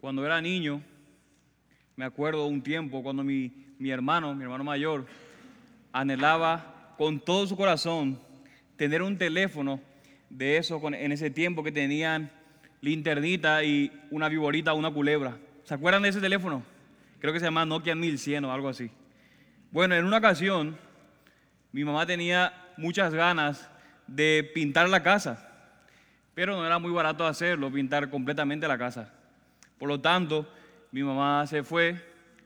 Cuando era niño, me acuerdo un tiempo cuando mi, mi hermano, mi hermano mayor, anhelaba con todo su corazón tener un teléfono de eso en ese tiempo que tenían linternita y una viborita, una culebra. ¿Se acuerdan de ese teléfono? Creo que se llama Nokia 1100 o algo así. Bueno, en una ocasión mi mamá tenía muchas ganas de pintar la casa, pero no era muy barato hacerlo, pintar completamente la casa. Por lo tanto, mi mamá se fue,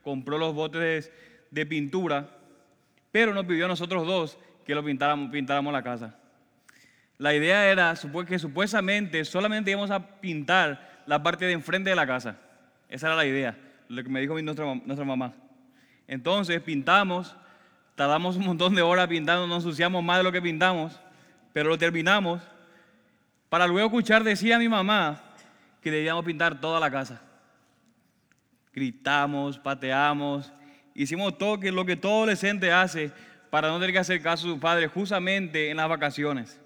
compró los botes de, pintura, pero nos pidió a nosotros dos que lo pintáramos, pintáramos la casa. La idea era que supuestamente solamente íbamos a pintar la parte de enfrente de la casa. Esa era la idea, lo que me dijo nuestra, mamá. Entonces pintamos, tardamos un montón de horas pintando, nos ensuciamos más de lo que pintamos, pero lo terminamos para luego escuchar decía a mi mamá que debíamos pintar toda la casa. Gritamos, pateamos, hicimos todo lo que todo adolescente hace para no tener que hacer caso a su padre justamente en las vacaciones.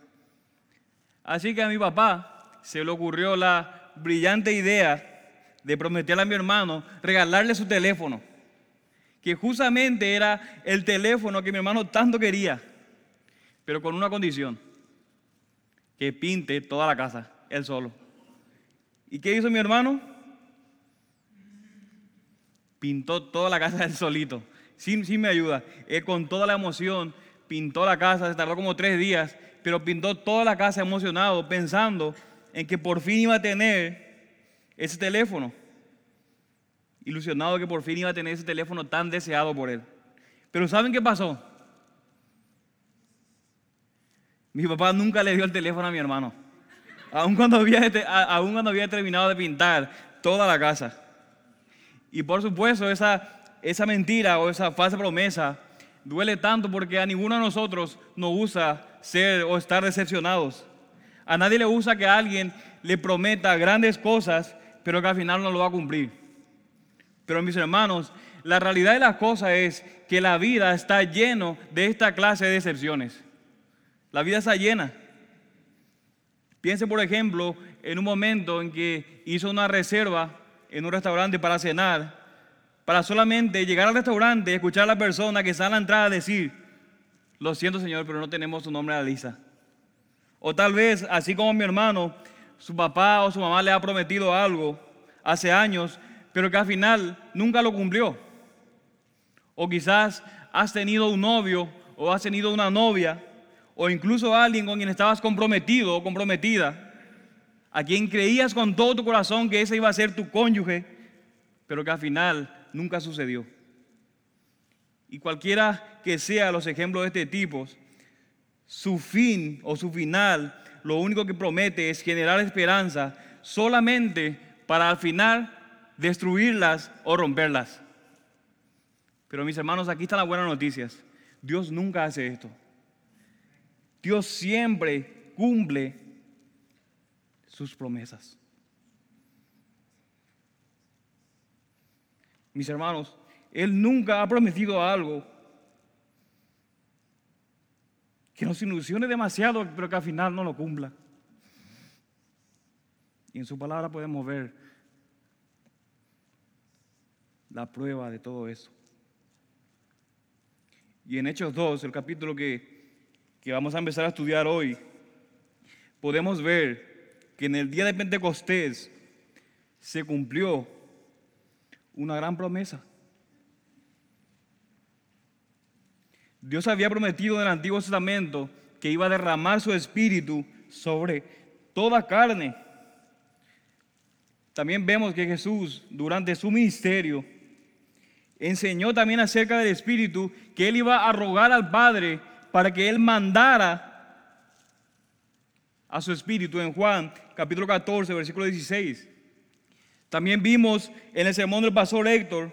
Así que a mi papá se le ocurrió la brillante idea de prometerle a mi hermano regalarle su teléfono, que justamente era el teléfono que mi hermano tanto quería, pero con una condición, que pinte toda la casa, él solo. ¿Y qué hizo mi hermano? Pintó toda la casa él solito, sin, sin mi ayuda. Él con toda la emoción pintó la casa, se tardó como tres días, pero pintó toda la casa emocionado, pensando en que por fin iba a tener ese teléfono. Ilusionado que por fin iba a tener ese teléfono tan deseado por él. Pero ¿saben qué pasó? Mi papá nunca le dio el teléfono a mi hermano aún cuando había, cuando había terminado de pintar toda la casa. Y por supuesto, esa, esa mentira o esa falsa promesa duele tanto porque a ninguno de nosotros nos gusta ser o estar decepcionados. A nadie le gusta que alguien le prometa grandes cosas, pero que al final no lo va a cumplir. Pero mis hermanos, la realidad de las cosas es que la vida está lleno de esta clase de decepciones. La vida está llena. Piense, por ejemplo, en un momento en que hizo una reserva en un restaurante para cenar, para solamente llegar al restaurante y escuchar a la persona que está a la entrada decir, lo siento Señor, pero no tenemos su nombre a la lista. O tal vez, así como mi hermano, su papá o su mamá le ha prometido algo hace años, pero que al final nunca lo cumplió. O quizás has tenido un novio o has tenido una novia o incluso alguien con quien estabas comprometido o comprometida, a quien creías con todo tu corazón que ese iba a ser tu cónyuge, pero que al final nunca sucedió. Y cualquiera que sea los ejemplos de este tipo, su fin o su final, lo único que promete es generar esperanza solamente para al final destruirlas o romperlas. Pero mis hermanos, aquí están las buenas noticias. Dios nunca hace esto. Dios siempre cumple sus promesas. Mis hermanos, Él nunca ha prometido algo que nos ilusione demasiado, pero que al final no lo cumpla. Y en su palabra podemos ver la prueba de todo eso. Y en Hechos 2, el capítulo que que vamos a empezar a estudiar hoy, podemos ver que en el día de Pentecostés se cumplió una gran promesa. Dios había prometido en el Antiguo Testamento que iba a derramar su espíritu sobre toda carne. También vemos que Jesús durante su ministerio enseñó también acerca del espíritu que él iba a rogar al Padre para que Él mandara a su espíritu en Juan capítulo 14, versículo 16. También vimos en el sermón del pastor Héctor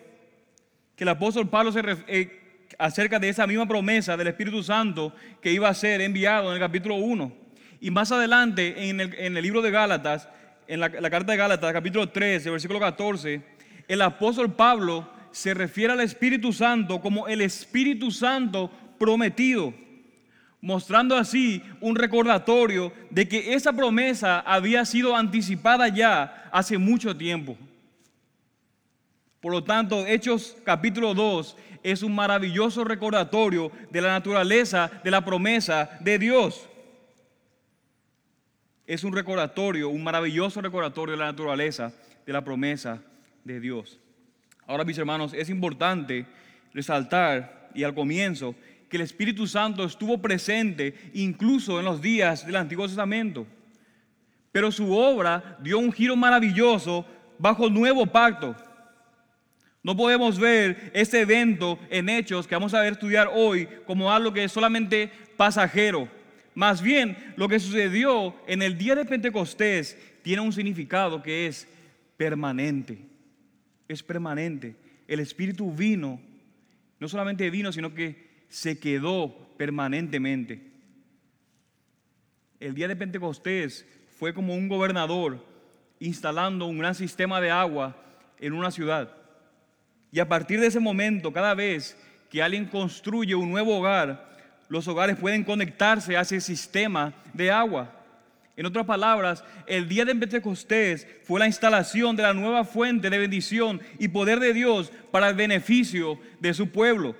que el apóstol Pablo se eh, acerca de esa misma promesa del Espíritu Santo que iba a ser enviado en el capítulo 1. Y más adelante en el, libro de Gálatas, en la, la, carta de Gálatas, capítulo 13, versículo 14, el apóstol Pablo se refiere al Espíritu Santo como el Espíritu Santo prometido mostrando así un recordatorio de que esa promesa había sido anticipada ya hace mucho tiempo. Por lo tanto, Hechos capítulo 2 es un maravilloso recordatorio de la naturaleza de la promesa de Dios. Es un recordatorio, un maravilloso recordatorio de la naturaleza de la promesa de Dios. Ahora, mis hermanos, es importante resaltar y al comienzo que el Espíritu Santo estuvo presente incluso en los días del Antiguo Testamento. Pero su obra dio un giro maravilloso bajo el nuevo pacto. No podemos ver este evento en hechos que vamos a ver estudiar hoy como algo que es solamente pasajero. Más bien, lo que sucedió en el día de Pentecostés tiene un significado que es permanente. Es permanente. El Espíritu vino, no solamente vino, sino que se quedó permanentemente. El día de Pentecostés fue como un gobernador instalando un gran sistema de agua en una ciudad. Y a partir de ese momento, cada vez que alguien construye un nuevo hogar, los hogares pueden conectarse a ese sistema de agua. En otras palabras, el día de Pentecostés fue la instalación de la nueva fuente de bendición y poder de Dios para el beneficio de su pueblo.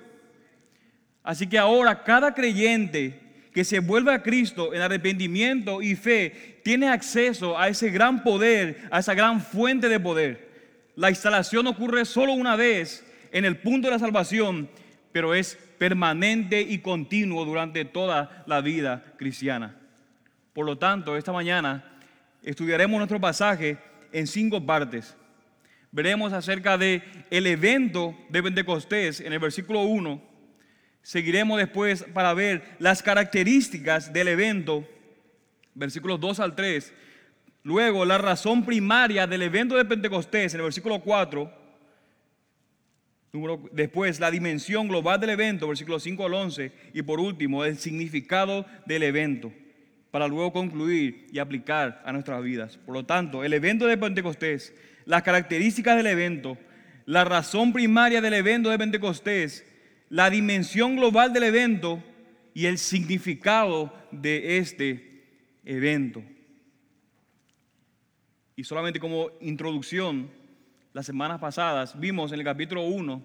Así que ahora cada creyente que se vuelve a Cristo en arrepentimiento y fe tiene acceso a ese gran poder, a esa gran fuente de poder. La instalación ocurre solo una vez en el punto de la salvación, pero es permanente y continuo durante toda la vida cristiana. Por lo tanto, esta mañana estudiaremos nuestro pasaje en cinco partes. Veremos acerca de el evento de Pentecostés en el versículo 1. Seguiremos después para ver las características del evento, versículos 2 al 3 Luego, la razón primaria del evento de Pentecostés en el versículo 4. Después, la dimensión global del evento, versículo 5 al 11. Y por último, el significado del evento, para luego concluir y aplicar a nuestras vidas. Por lo tanto, el evento de Pentecostés, las características del evento, la razón primaria del evento de Pentecostés, la dimensión global del evento y el significado de este evento. Y solamente como introducción, las semanas pasadas vimos en el capítulo 1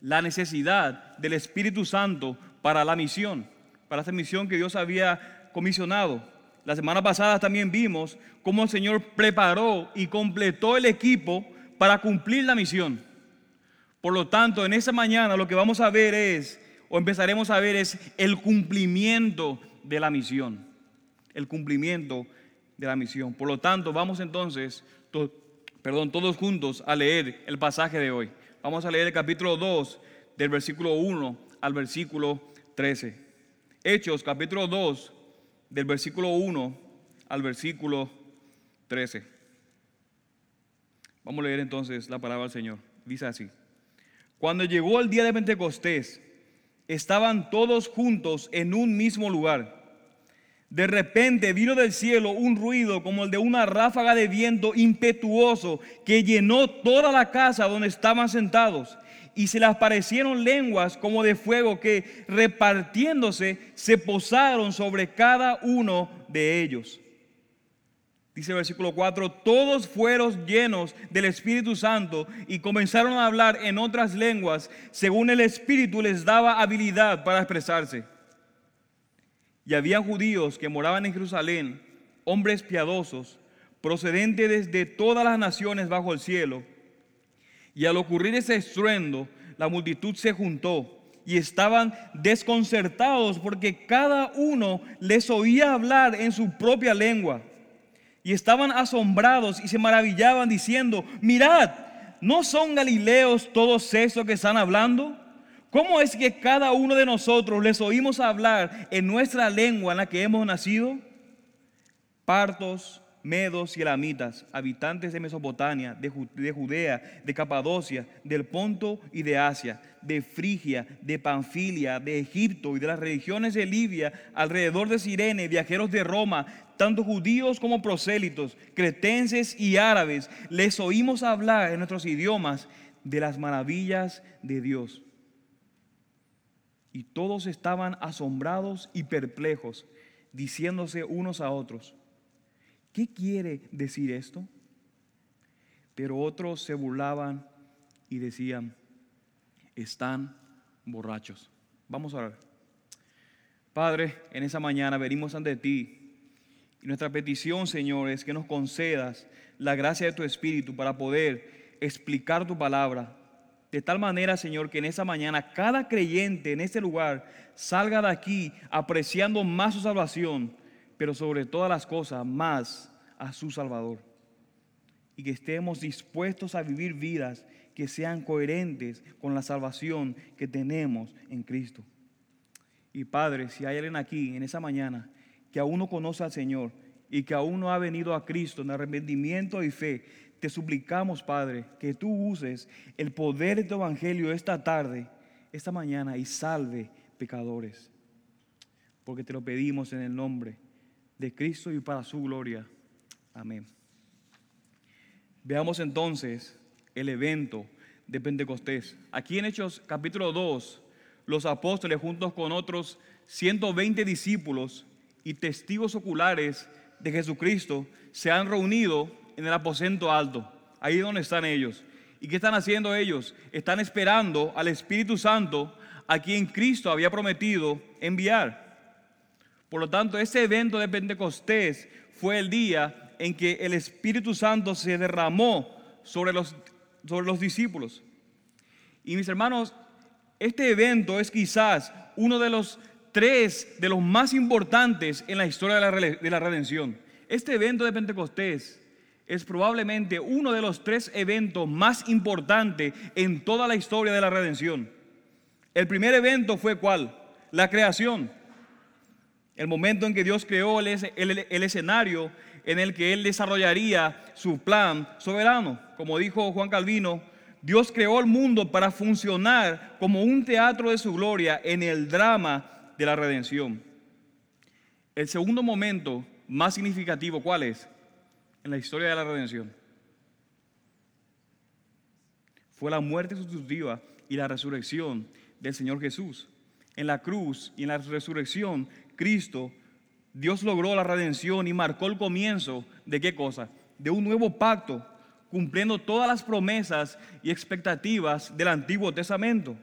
la necesidad del Espíritu Santo para la misión, para esta misión que Dios había comisionado. La semana pasada también vimos cómo el Señor preparó y completó el equipo para cumplir la misión. Por lo tanto, en esta mañana lo que vamos a ver es, o empezaremos a ver es el cumplimiento de la misión. El cumplimiento de la misión. Por lo tanto, vamos entonces, perdón, todos juntos a leer el pasaje de hoy. Vamos a leer el capítulo 2 del versículo 1 al versículo 13. Hechos, capítulo 2, del versículo 1 al versículo 13. Vamos a leer entonces la palabra del Señor. Dice así. Cuando llegó el día de Pentecostés, estaban todos juntos en un mismo lugar. De repente vino del cielo un ruido como el de una ráfaga de viento impetuoso que llenó toda la casa donde estaban sentados. Y se les aparecieron lenguas como de fuego que repartiéndose se posaron sobre cada uno de ellos. Dice el versículo 4, todos fueron llenos del Espíritu Santo y comenzaron a hablar en otras lenguas según el Espíritu les daba habilidad para expresarse. Y había judíos que moraban en Jerusalén, hombres piadosos, procedentes desde todas las naciones bajo el cielo. Y al ocurrir ese estruendo, la multitud se juntó y estaban desconcertados porque cada uno les oía hablar en su propia lengua. Y estaban asombrados y se maravillaban diciendo, mirad, ¿no son galileos todos esos que están hablando? ¿Cómo es que cada uno de nosotros les oímos hablar en nuestra lengua en la que hemos nacido? Partos, medos y elamitas, habitantes de Mesopotamia, de, Judea, de Capadocia, del Ponto y de Asia, de Frigia, de Panfilia, de Egipto y de las regiones de Libia, alrededor de Sirene, viajeros de Roma, tanto judíos como prosélitos, cretenses y árabes, les oímos hablar en nuestros idiomas de las maravillas de Dios. Y todos estaban asombrados y perplejos, diciéndose unos a otros, ¿qué quiere decir esto? Pero otros se burlaban y decían, están borrachos. Vamos a orar. Padre, en esa mañana venimos ante ti y nuestra petición, Señor, es que nos concedas la gracia de tu Espíritu para poder explicar tu palabra. De tal manera, Señor, que en esa mañana cada creyente en este lugar salga de aquí apreciando más su salvación, pero sobre todas las cosas más a su Salvador. Y que estemos dispuestos a vivir vidas que sean coherentes con la salvación que tenemos en Cristo. Y Padre, si hay alguien aquí en esa mañana que aún no conoce al Señor y que aún no ha venido a Cristo en arrepentimiento y fe, te suplicamos, Padre, que tú uses el poder de tu evangelio esta tarde, esta mañana y salve pecadores. Porque te lo pedimos en el nombre de Cristo y para su gloria. Amén. Veamos entonces el evento de Pentecostés. Aquí en Hechos capítulo 2, los apóstoles juntos con otros 120 discípulos y testigos oculares de Jesucristo se han reunido en el aposento alto, ahí donde están ellos. ¿Y qué están haciendo ellos? Están esperando al Espíritu Santo a quien Cristo había prometido enviar. Por lo tanto, ese evento de Pentecostés fue el día en que el Espíritu Santo se derramó sobre los, sobre los discípulos. Y mis hermanos, este evento es quizás uno de los tres de los más importantes en la historia de la, de la redención. Este evento de Pentecostés es probablemente uno de los tres eventos más importantes en toda la historia de la redención. El primer evento fue cuál? La creación. El momento en que Dios creó el, el, escenario en el que Él desarrollaría su plan soberano. Como dijo Juan Calvino, Dios creó el mundo para funcionar como un teatro de su gloria en el drama de la redención. El segundo momento más significativo, ¿cuál es? En la historia de la redención. Fue la muerte sustitutiva y la resurrección del Señor Jesús. En la cruz y en la resurrección, Cristo, Dios logró la redención y marcó el comienzo de qué cosa? De un nuevo pacto cumpliendo todas las promesas y expectativas del Antiguo Testamento.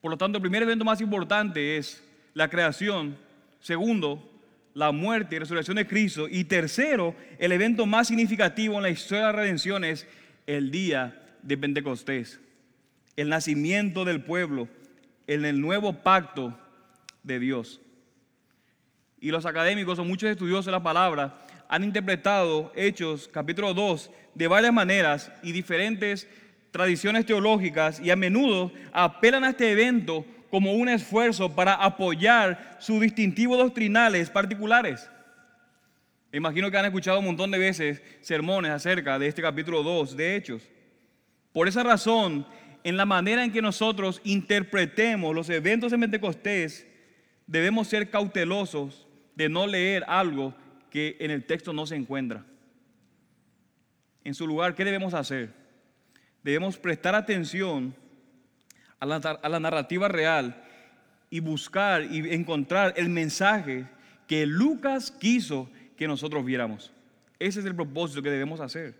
Por lo tanto, el primer evento más importante es la creación. Segundo, la muerte y resurrección de Cristo. Y tercero, el evento más significativo en la historia de la redención es el día de Pentecostés. El nacimiento del pueblo en el nuevo pacto de Dios. Y los académicos o muchos estudiosos de la palabra han interpretado Hechos capítulo 2 de varias maneras y diferentes tradiciones teológicas y a menudo apelan a este evento como un esfuerzo para apoyar sus distintivos doctrinales particulares. Imagino que han escuchado un montón de veces sermones acerca de este capítulo 2 de Hechos. Por esa razón, en la manera en que nosotros interpretemos los eventos de Pentecostés, debemos ser cautelosos de no leer algo que en el texto no se encuentra en su lugar, ¿qué debemos hacer? Debemos prestar atención a la, narrativa real y buscar y encontrar el mensaje que Lucas quiso que nosotros viéramos. Ese es el propósito que debemos hacer.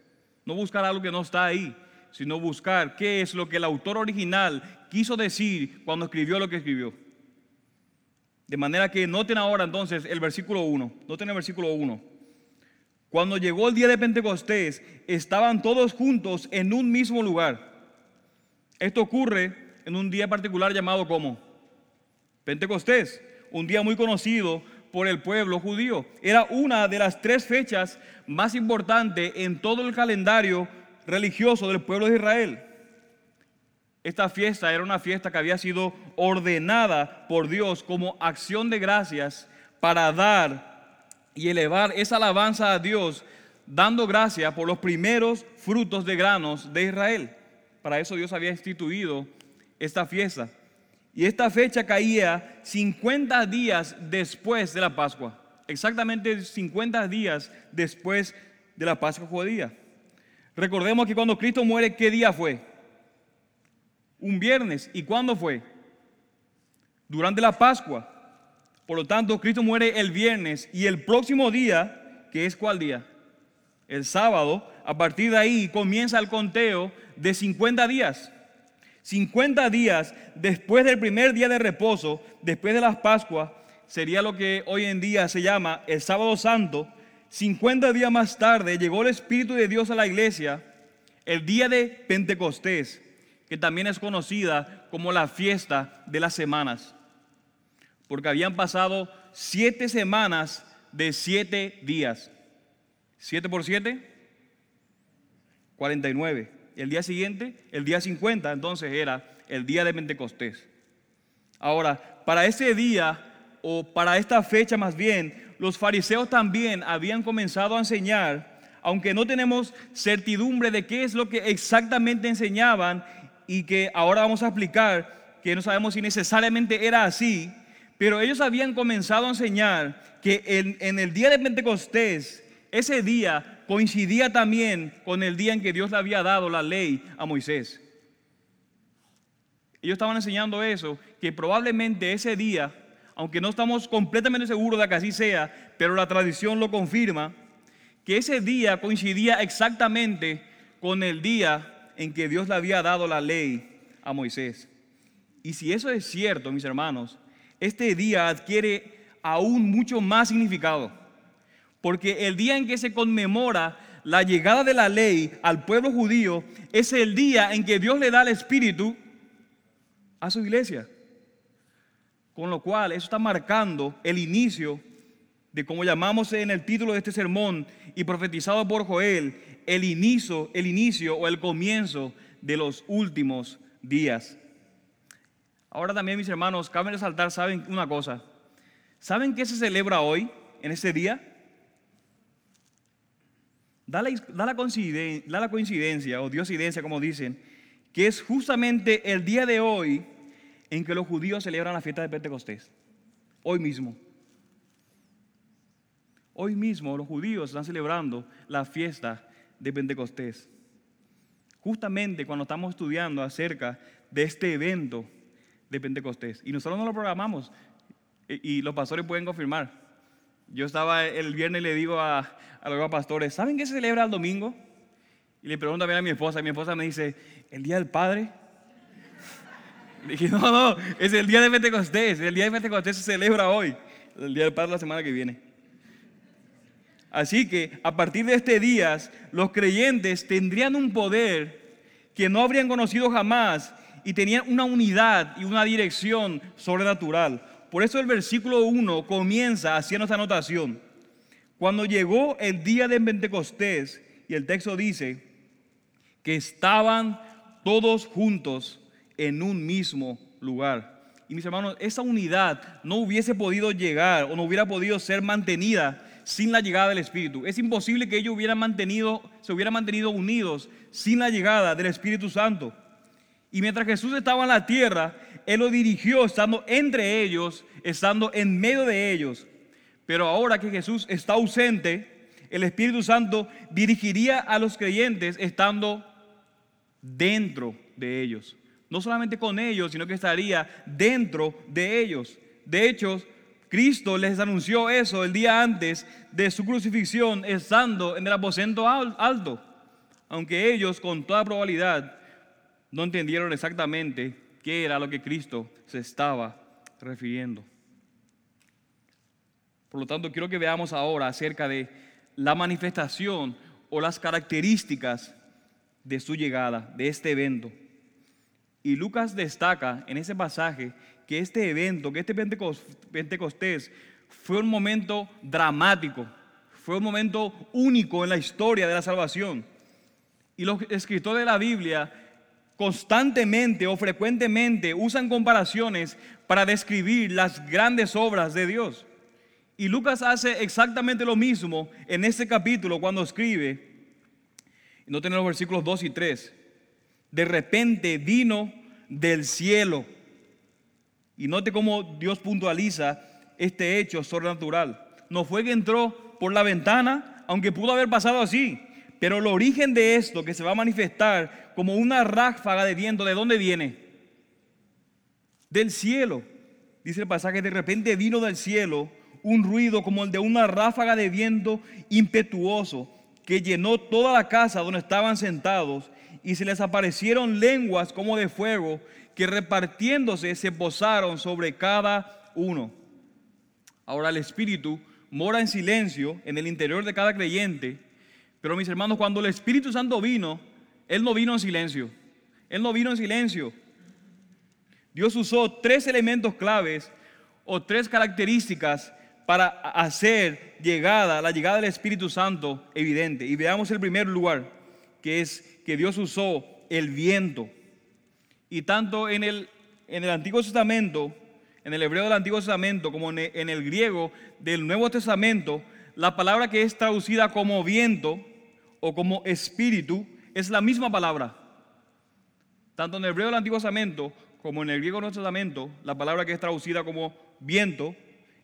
No buscar algo que no está ahí, sino buscar qué es lo que el autor original quiso decir cuando escribió lo que escribió. De manera que noten ahora entonces el versículo 1. Noten el versículo 1. Cuando llegó el día de Pentecostés, estaban todos juntos en un mismo lugar. Esto ocurre en un día particular llamado como Pentecostés, un día muy conocido por el pueblo judío. Era una de las tres fechas más importantes en todo el calendario religioso del pueblo de Israel. Esta fiesta era una fiesta que había sido ordenada por Dios como acción de gracias para dar y elevar esa alabanza a Dios, dando gracia por los primeros frutos de granos de Israel. Para eso Dios había instituido esta fiesta. Y esta fecha caía 50 días después de la Pascua. Exactamente 50 días después de la Pascua judía. Recordemos que cuando Cristo muere, ¿qué día fue? Un viernes. ¿Y cuándo fue? Durante la Pascua. Por lo tanto, Cristo muere el viernes y el próximo día, que es cuál día? el sábado, a partir de ahí comienza el conteo de 50 días. 50 días después del primer día de reposo, después de las Pascuas, sería lo que hoy en día se llama el sábado santo. 50 días más tarde llegó el Espíritu de Dios a la iglesia, el día de Pentecostés, que también es conocida como la fiesta de las semanas, porque habían pasado siete semanas de siete días. ¿Siete por siete? 49. El día siguiente, el día 50, entonces era el día de Pentecostés. Ahora, para ese día, o para esta fecha más bien, los fariseos también habían comenzado a enseñar, aunque no tenemos certidumbre de qué es lo que exactamente enseñaban y que ahora vamos a explicar, que no sabemos si necesariamente era así, pero ellos habían comenzado a enseñar que en, el día de Pentecostés, ese día coincidía también con el día en que Dios le había dado la ley a Moisés. Ellos estaban enseñando eso, que probablemente ese día, aunque no estamos completamente seguros de que así sea, pero la tradición lo confirma, que ese día coincidía exactamente con el día en que Dios le había dado la ley a Moisés. Y si eso es cierto, mis hermanos, este día adquiere aún mucho más significado. Porque el día en que se conmemora la llegada de la ley al pueblo judío es el día en que Dios le da el Espíritu a su iglesia. Con lo cual, eso está marcando el inicio de como llamamos en el título de este sermón y profetizado por Joel, el inicio, el inicio o el comienzo de los últimos días. Ahora también, mis hermanos, cabe resaltar, ¿saben una cosa? ¿Saben qué se celebra hoy, en ese día? Da la, coincidencia, o diosidencia, como dicen, que es justamente el día de hoy en que los judíos celebran la fiesta de Pentecostés. Hoy mismo. Hoy mismo los judíos están celebrando la fiesta de Pentecostés. Justamente cuando estamos estudiando acerca de este evento de Pentecostés. Y nosotros no lo programamos. Y los pastores pueden confirmar. Yo estaba el viernes y le digo a, los pastores, ¿saben qué se celebra el domingo? Y le pregunto a mi esposa, y mi esposa me dice, ¿el Día del Padre? Le dije, no, no, es el Día de Pentecostés, el Día de Pentecostés se celebra hoy, el Día del Padre la semana que viene. Así que a partir de este día, los creyentes tendrían un poder que no habrían conocido jamás y tenían una unidad y una dirección sobrenatural. Por eso el versículo 1 comienza haciendo esta anotación. Cuando llegó el día de Pentecostés, y el texto dice que estaban todos juntos en un mismo lugar. Y mis hermanos, esa unidad no hubiese podido llegar o no hubiera podido ser mantenida sin la llegada del Espíritu. Es imposible que ellos hubieran mantenido, se hubieran mantenido unidos sin la llegada del Espíritu Santo. Y mientras Jesús estaba en la tierra, él lo dirigió estando entre ellos, estando en medio de ellos. Pero ahora que Jesús está ausente, el Espíritu Santo dirigiría a los creyentes estando dentro de ellos. No solamente con ellos, sino que estaría dentro de ellos. De hecho, Cristo les anunció eso el día antes de su crucifixión, estando en el aposento alto. Aunque ellos, con toda probabilidad, no entendieron exactamente qué era lo que Cristo se estaba refiriendo. Por lo tanto, quiero que veamos ahora acerca de la manifestación o las características de su llegada, de este evento. Y Lucas destaca en ese pasaje que este evento, que este Pentecostés fue un momento dramático, fue un momento único en la historia de la salvación. Y los escritores de la Biblia constantemente o frecuentemente usan comparaciones para describir las grandes obras de Dios. Y Lucas hace exactamente lo mismo en este capítulo cuando escribe, no tiene los versículos 2 y 3, de repente vino del cielo. Y note cómo Dios puntualiza este hecho sobrenatural. No fue que entró por la ventana, aunque pudo haber pasado así, pero el origen de esto que se va a manifestar como una ráfaga de viento, ¿de dónde viene? Del cielo. Dice el pasaje, de repente vino del cielo un ruido como el de una ráfaga de viento impetuoso que llenó toda la casa donde estaban sentados y se les aparecieron lenguas como de fuego que repartiéndose se posaron sobre cada uno. Ahora el Espíritu mora en silencio en el interior de cada creyente, pero mis hermanos, cuando el Espíritu Santo vino, Él no vino en silencio, Él no vino en silencio. Dios usó tres elementos claves o tres características para hacer llegada, la llegada del Espíritu Santo evidente. Y veamos el primer lugar, que es que Dios usó el viento. Y tanto en el, en el Antiguo Testamento, en el hebreo del Antiguo Testamento, como en el, griego del Nuevo Testamento, la palabra que es traducida como viento o como espíritu es la misma palabra. Tanto en el hebreo del Antiguo Testamento como en el griego del Nuevo Testamento, la palabra que es traducida como viento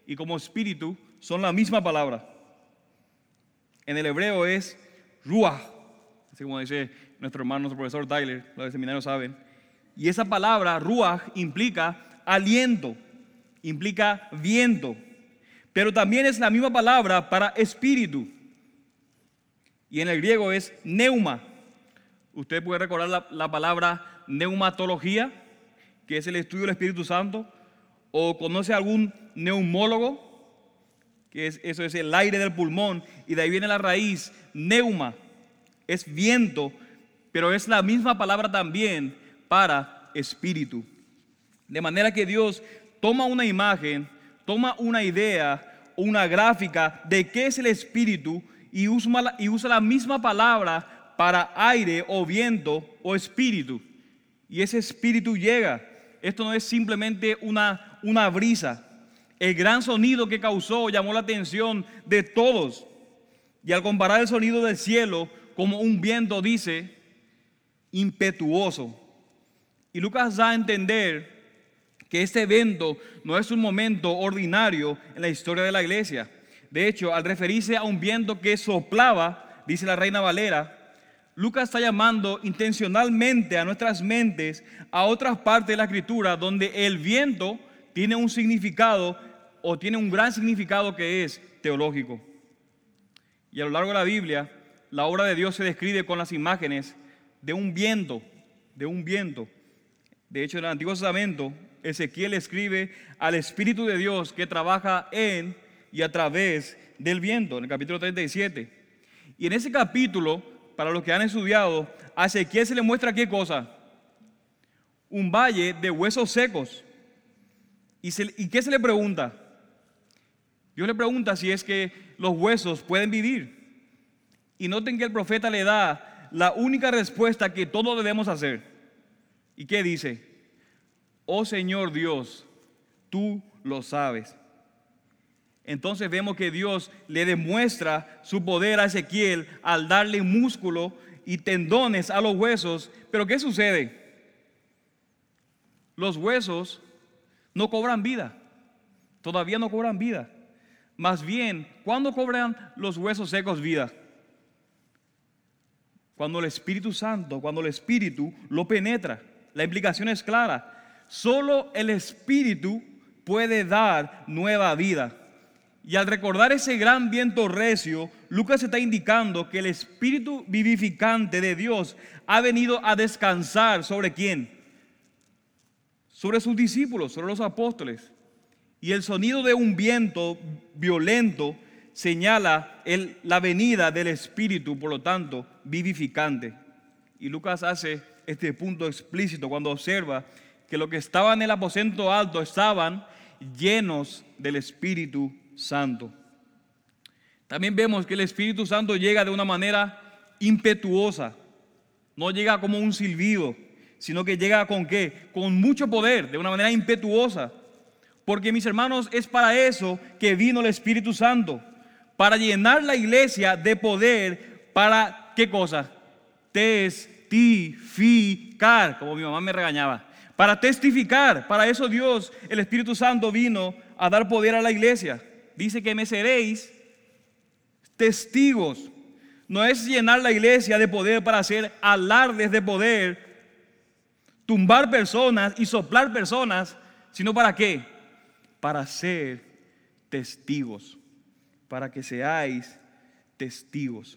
y como espíritu son la misma palabra. En el hebreo es ruach, así como dice nuestro hermano, nuestro profesor Tyler, los del seminario saben. Y esa palabra ruach implica aliento, implica viento, pero también es la misma palabra para espíritu. Y en el griego es neuma. Usted puede recordar la, la palabra neumatología, que es el estudio del Espíritu Santo, o conoce algún neumólogo, que es, eso es el aire del pulmón, y de ahí viene la raíz, neuma, es viento, pero es la misma palabra también para espíritu. De manera que Dios toma una imagen, toma una idea, una gráfica de qué es el espíritu y usa, la misma palabra para aire o viento o espíritu. Y ese espíritu llega. Esto no es simplemente una, una brisa. El gran sonido que causó llamó la atención de todos. Y al comparar el sonido del cielo como un viento, dice, impetuoso. Y Lucas da a entender que este evento no es un momento ordinario en la historia de la iglesia. De hecho, al referirse a un viento que soplaba, dice la reina Valera, Lucas está llamando intencionalmente a nuestras mentes a otras partes de la escritura donde el viento tiene un significado o tiene un gran significado que es teológico. Y a lo largo de la Biblia, la obra de Dios se describe con las imágenes de un viento, de un viento. De hecho, en el Antiguo Testamento, Ezequiel escribe al Espíritu de Dios que trabaja en y a través del viento, en el capítulo 37. Y en ese capítulo, para los que han estudiado, a Ezequiel se le muestra qué cosa? Un valle de huesos secos. ¿Y, ¿Y qué se le pregunta? Dios le pregunta si es que los huesos pueden vivir. Y noten que el profeta le da la única respuesta que todos debemos hacer. ¿Y qué dice? Oh Señor Dios, tú lo sabes. Entonces vemos que Dios le demuestra su poder a Ezequiel al darle músculo y tendones a los huesos. Pero ¿qué sucede? Los huesos no cobran vida. Todavía no cobran vida. Más bien, ¿cuándo cobran los huesos secos vida? Cuando el Espíritu Santo, cuando el Espíritu lo penetra. La implicación es clara. Solo el Espíritu puede dar nueva vida. Y al recordar ese gran viento recio, Lucas está indicando que el espíritu vivificante de Dios ha venido a descansar sobre quién? Sobre sus discípulos, sobre los apóstoles. Y el sonido de un viento violento señala la venida del espíritu, por lo tanto, vivificante. Y Lucas hace este punto explícito cuando observa que los que estaban en el aposento alto estaban llenos del Espíritu Santo. También vemos que el Espíritu Santo llega de una manera impetuosa, no llega como un silbido, sino que llega con qué? Con mucho poder, de una manera impetuosa. Porque mis hermanos, es para eso que vino el Espíritu Santo, para llenar la iglesia de poder, para qué cosa? Testificar, como mi mamá me regañaba, para testificar, para eso Dios, el Espíritu Santo vino a dar poder a la iglesia dice que me seréis testigos. No es llenar la iglesia de poder para hacer alardes de poder, tumbar personas y soplar personas, sino para qué? Para ser testigos, para que seáis testigos.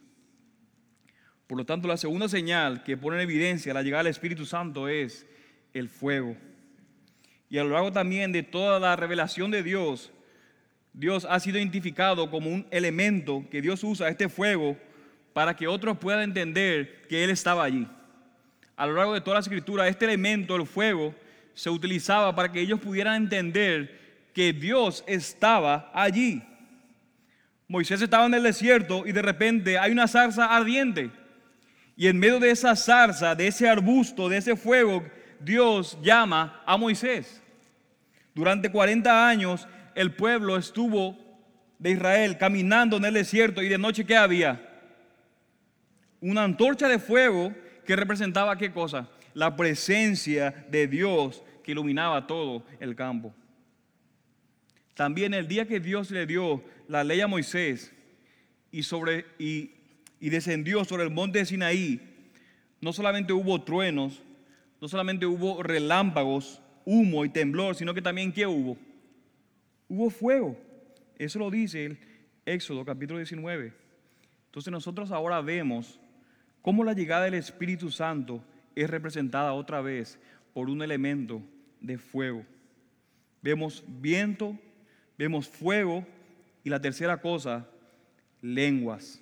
Por lo tanto, la segunda señal que pone en evidencia la llegada del Espíritu Santo es el fuego. Y a lo largo también de toda la revelación de Dios, Dios ha sido identificado como un elemento que Dios usa, este fuego, para que otros puedan entender que Él estaba allí. A lo largo de toda la escritura, este elemento, el fuego, se utilizaba para que ellos pudieran entender que Dios estaba allí. Moisés estaba en el desierto y de repente hay una zarza ardiente. Y en medio de esa zarza, de ese arbusto, de ese fuego, Dios llama a Moisés. Durante 40 años el pueblo estuvo de Israel caminando en el desierto y de noche ¿qué había? Una antorcha de fuego que representaba qué cosa? La presencia de Dios que iluminaba todo el campo. También el día que Dios le dio la ley a Moisés y, sobre, y, y descendió sobre el monte de Sinaí, no solamente hubo truenos, no solamente hubo relámpagos, humo y temblor, sino que también ¿qué hubo? Hubo fuego. Eso lo dice el Éxodo capítulo 19. Entonces nosotros ahora vemos cómo la llegada del Espíritu Santo es representada otra vez por un elemento de fuego. Vemos viento, vemos fuego y la tercera cosa, lenguas.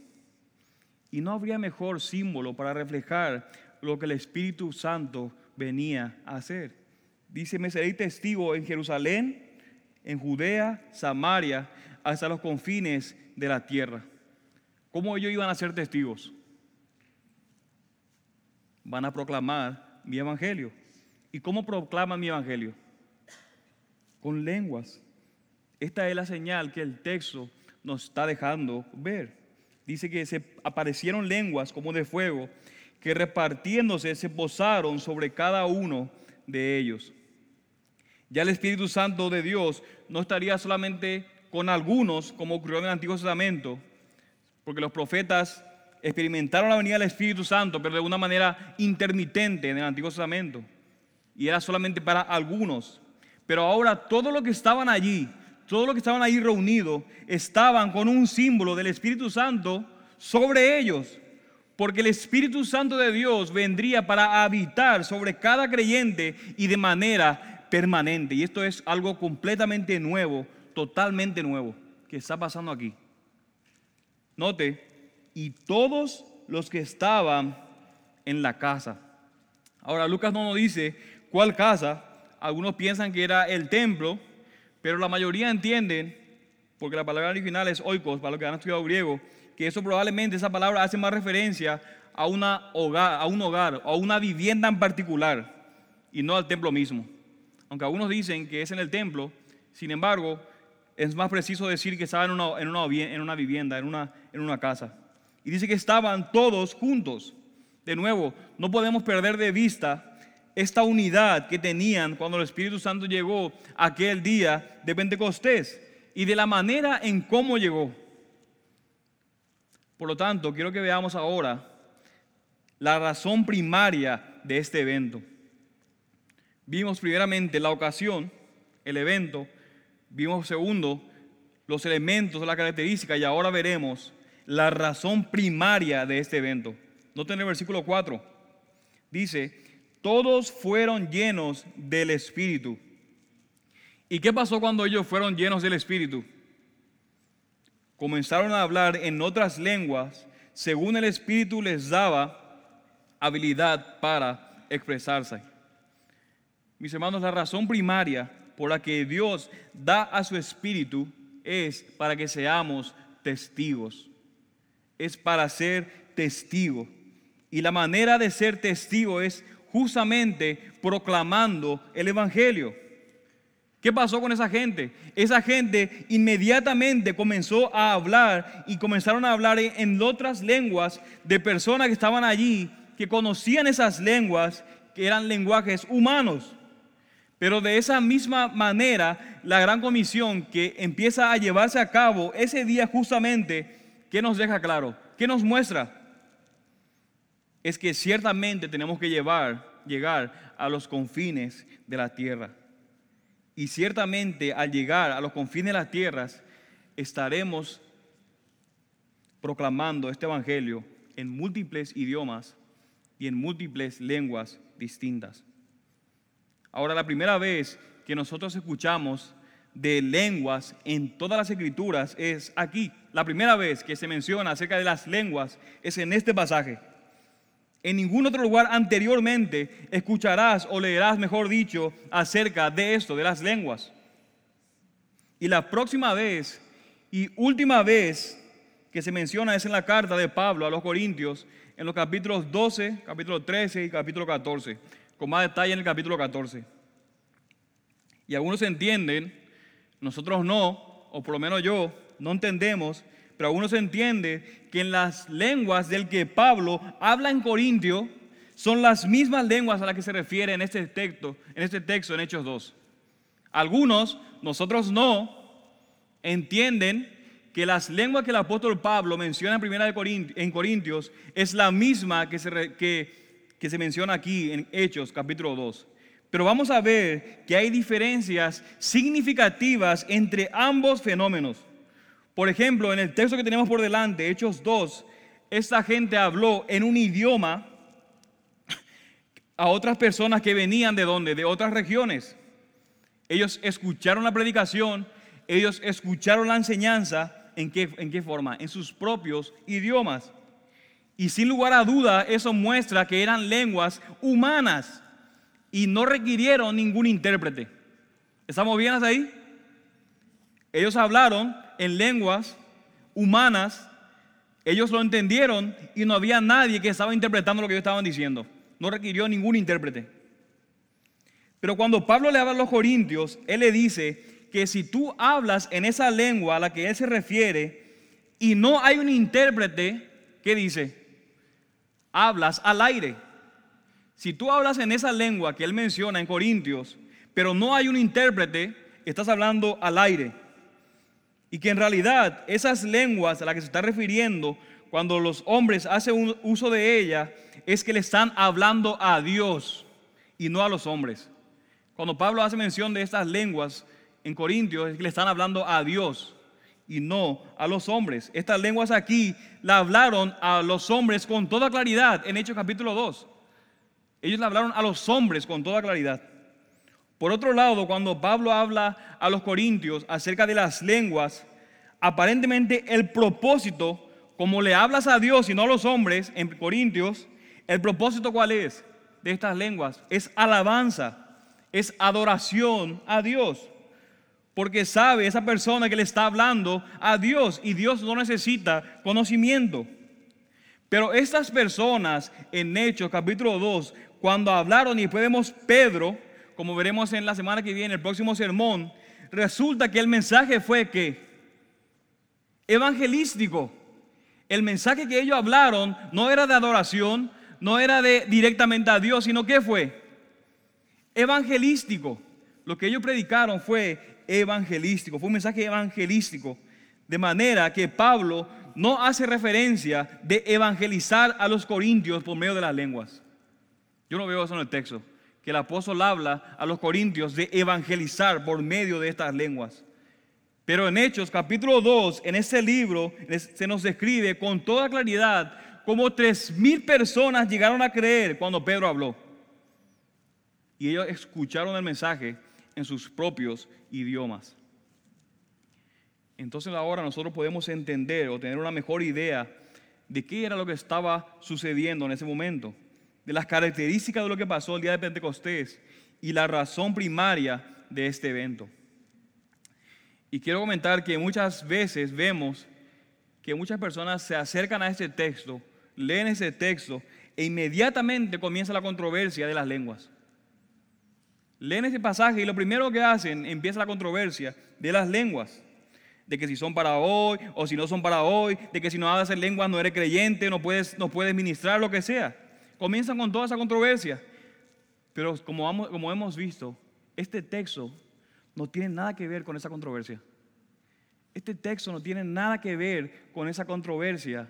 Y no habría mejor símbolo para reflejar lo que el Espíritu Santo venía a hacer. Dice, me seré testigo en Jerusalén, en Judea, Samaria, hasta los confines de la tierra. ¿Cómo ellos iban a ser testigos? Van a proclamar mi evangelio. ¿Y cómo proclaman mi evangelio? Con lenguas. Esta es la señal que el texto nos está dejando ver. Dice que se aparecieron lenguas como de fuego que repartiéndose se posaron sobre cada uno de ellos. Ya el Espíritu Santo de Dios no estaría solamente con algunos, como ocurrió en el Antiguo Testamento, porque los profetas experimentaron la venida del Espíritu Santo, pero de una manera intermitente en el Antiguo Testamento. Y era solamente para algunos. Pero ahora todos los que estaban allí, todos los que estaban ahí reunidos, estaban con un símbolo del Espíritu Santo sobre ellos porque el Espíritu Santo de Dios vendría para habitar sobre cada creyente y de manera permanente. Y esto es algo completamente nuevo, totalmente nuevo, que está pasando aquí. Note, y todos los que estaban en la casa. Ahora, Lucas no nos dice cuál casa. Algunos piensan que era el templo, pero la mayoría entienden, porque la palabra original es oikos, para los que han estudiado griego, que eso probablemente, esa palabra hace más referencia a, una hogar, a un hogar a una vivienda en particular y no al templo mismo. Aunque algunos dicen que es en el templo, sin embargo, es más preciso decir que estaba en una, en una, en una vivienda, en una, en una casa. Y dice que estaban todos juntos. De nuevo, no podemos perder de vista esta unidad que tenían cuando el Espíritu Santo llegó aquel día de Pentecostés y de la manera en cómo llegó. Por lo tanto, quiero que veamos ahora la razón primaria de este evento. Vimos primeramente la ocasión, el evento, vimos segundo los elementos, la característica y ahora veremos la razón primaria de este evento. Noten el versículo 4. Dice, todos fueron llenos del Espíritu. ¿Y qué pasó cuando ellos fueron llenos del Espíritu? comenzaron a hablar en otras lenguas según el Espíritu les daba habilidad para expresarse. Mis hermanos, la razón primaria por la que Dios da a su Espíritu es para que seamos testigos. Es para ser testigo. Y la manera de ser testigo es justamente proclamando el Evangelio. ¿Qué pasó con esa gente? Esa gente inmediatamente comenzó a hablar y comenzaron a hablar en otras lenguas de personas que estaban allí, que conocían esas lenguas, que eran lenguajes humanos. Pero de esa misma manera, la gran comisión que empieza a llevarse a cabo ese día justamente, ¿qué nos deja claro? ¿Qué nos muestra? Es que ciertamente tenemos que llevar, llegar a los confines de la tierra. Y ciertamente al llegar a los confines de las tierras, estaremos proclamando este Evangelio en múltiples idiomas y en múltiples lenguas distintas. Ahora, la primera vez que nosotros escuchamos de lenguas en todas las escrituras es aquí. La primera vez que se menciona acerca de las lenguas es en este pasaje. En ningún otro lugar anteriormente escucharás o leerás, mejor dicho, acerca de esto, de las lenguas. Y la próxima vez y última vez que se menciona es en la carta de Pablo a los Corintios, en los capítulos 12, capítulo 13 y capítulo 14, con más detalle en el capítulo 14. Y algunos entienden, nosotros no, o por lo menos yo, no entendemos, pero algunos entienden que en las lenguas del que Pablo habla en Corintio son las mismas lenguas a las que se refiere en este texto, en este texto en Hechos 2. Algunos, nosotros no, entienden que las lenguas que el apóstol Pablo menciona en primera de Corintios, en Corintios es la misma que se, que, que se menciona aquí en Hechos capítulo 2. Pero vamos a ver que hay diferencias significativas entre ambos fenómenos. Por ejemplo, en el texto que tenemos por delante, Hechos 2, esta gente habló en un idioma a otras personas que venían de dónde? De otras regiones. Ellos escucharon la predicación, ellos escucharon la enseñanza, ¿en qué, en qué forma? En sus propios idiomas. Y sin lugar a duda, eso muestra que eran lenguas humanas y no requirieron ningún intérprete. ¿Estamos bien hasta ahí? Ellos hablaron en lenguas humanas, ellos lo entendieron y no había nadie que estaba interpretando lo que ellos estaban diciendo. No requirió ningún intérprete. Pero cuando Pablo le habla a los corintios, él le dice que si tú hablas en esa lengua a la que él se refiere y no hay un intérprete, ¿qué dice? Hablas al aire. Si tú hablas en esa lengua que él menciona en Corintios, pero no hay un intérprete, estás hablando al aire. Y que en realidad esas lenguas a las que se está refiriendo cuando los hombres hacen uso de ella es que le están hablando a Dios y no a los hombres. Cuando Pablo hace mención de estas lenguas en Corintios es que le están hablando a Dios y no a los hombres. Estas lenguas aquí la hablaron a los hombres con toda claridad en Hechos capítulo 2. Ellos le hablaron a los hombres con toda claridad. Por otro lado, cuando Pablo habla a los corintios acerca de las lenguas, aparentemente el propósito, como le hablas a Dios y no a los hombres en Corintios, el propósito cuál es de estas lenguas? Es alabanza, es adoración a Dios. Porque sabe esa persona que le está hablando a Dios y Dios no necesita conocimiento. Pero estas personas en Hechos capítulo 2 cuando hablaron y después vemos Pedro, como veremos en la semana que viene, el próximo sermón, resulta que el mensaje fue que evangelístico. El mensaje que ellos hablaron no era de adoración, no era de directamente a Dios, sino que fue evangelístico. Lo que ellos predicaron fue evangelístico, fue un mensaje evangelístico. De manera que Pablo no hace referencia de evangelizar a los corintios por medio de las lenguas. Yo no veo eso en el texto, que el apóstol habla a los corintios de evangelizar por medio de estas lenguas. Pero en Hechos capítulo 2, en ese libro, se nos describe con toda claridad cómo tres mil personas llegaron a creer cuando Pedro habló. Y ellos escucharon el mensaje en sus propios idiomas. Entonces ahora nosotros podemos entender o tener una mejor idea de qué era lo que estaba sucediendo en ese momento de las características de lo que pasó el día de Pentecostés y la razón primaria de este evento. Y quiero comentar que muchas veces vemos que muchas personas se acercan a este texto, leen ese texto e inmediatamente comienza la controversia de las lenguas. Leen ese pasaje y lo primero que hacen empieza la controversia de las lenguas. De que si son para hoy o si no son para hoy, de que si no hablas en lenguas no eres creyente, no puedes, no puedes ministrar, lo que sea comienzan con toda esa controversia. Pero como, hemos visto, este texto no tiene nada que ver con esa controversia. Este texto no tiene nada que ver con esa controversia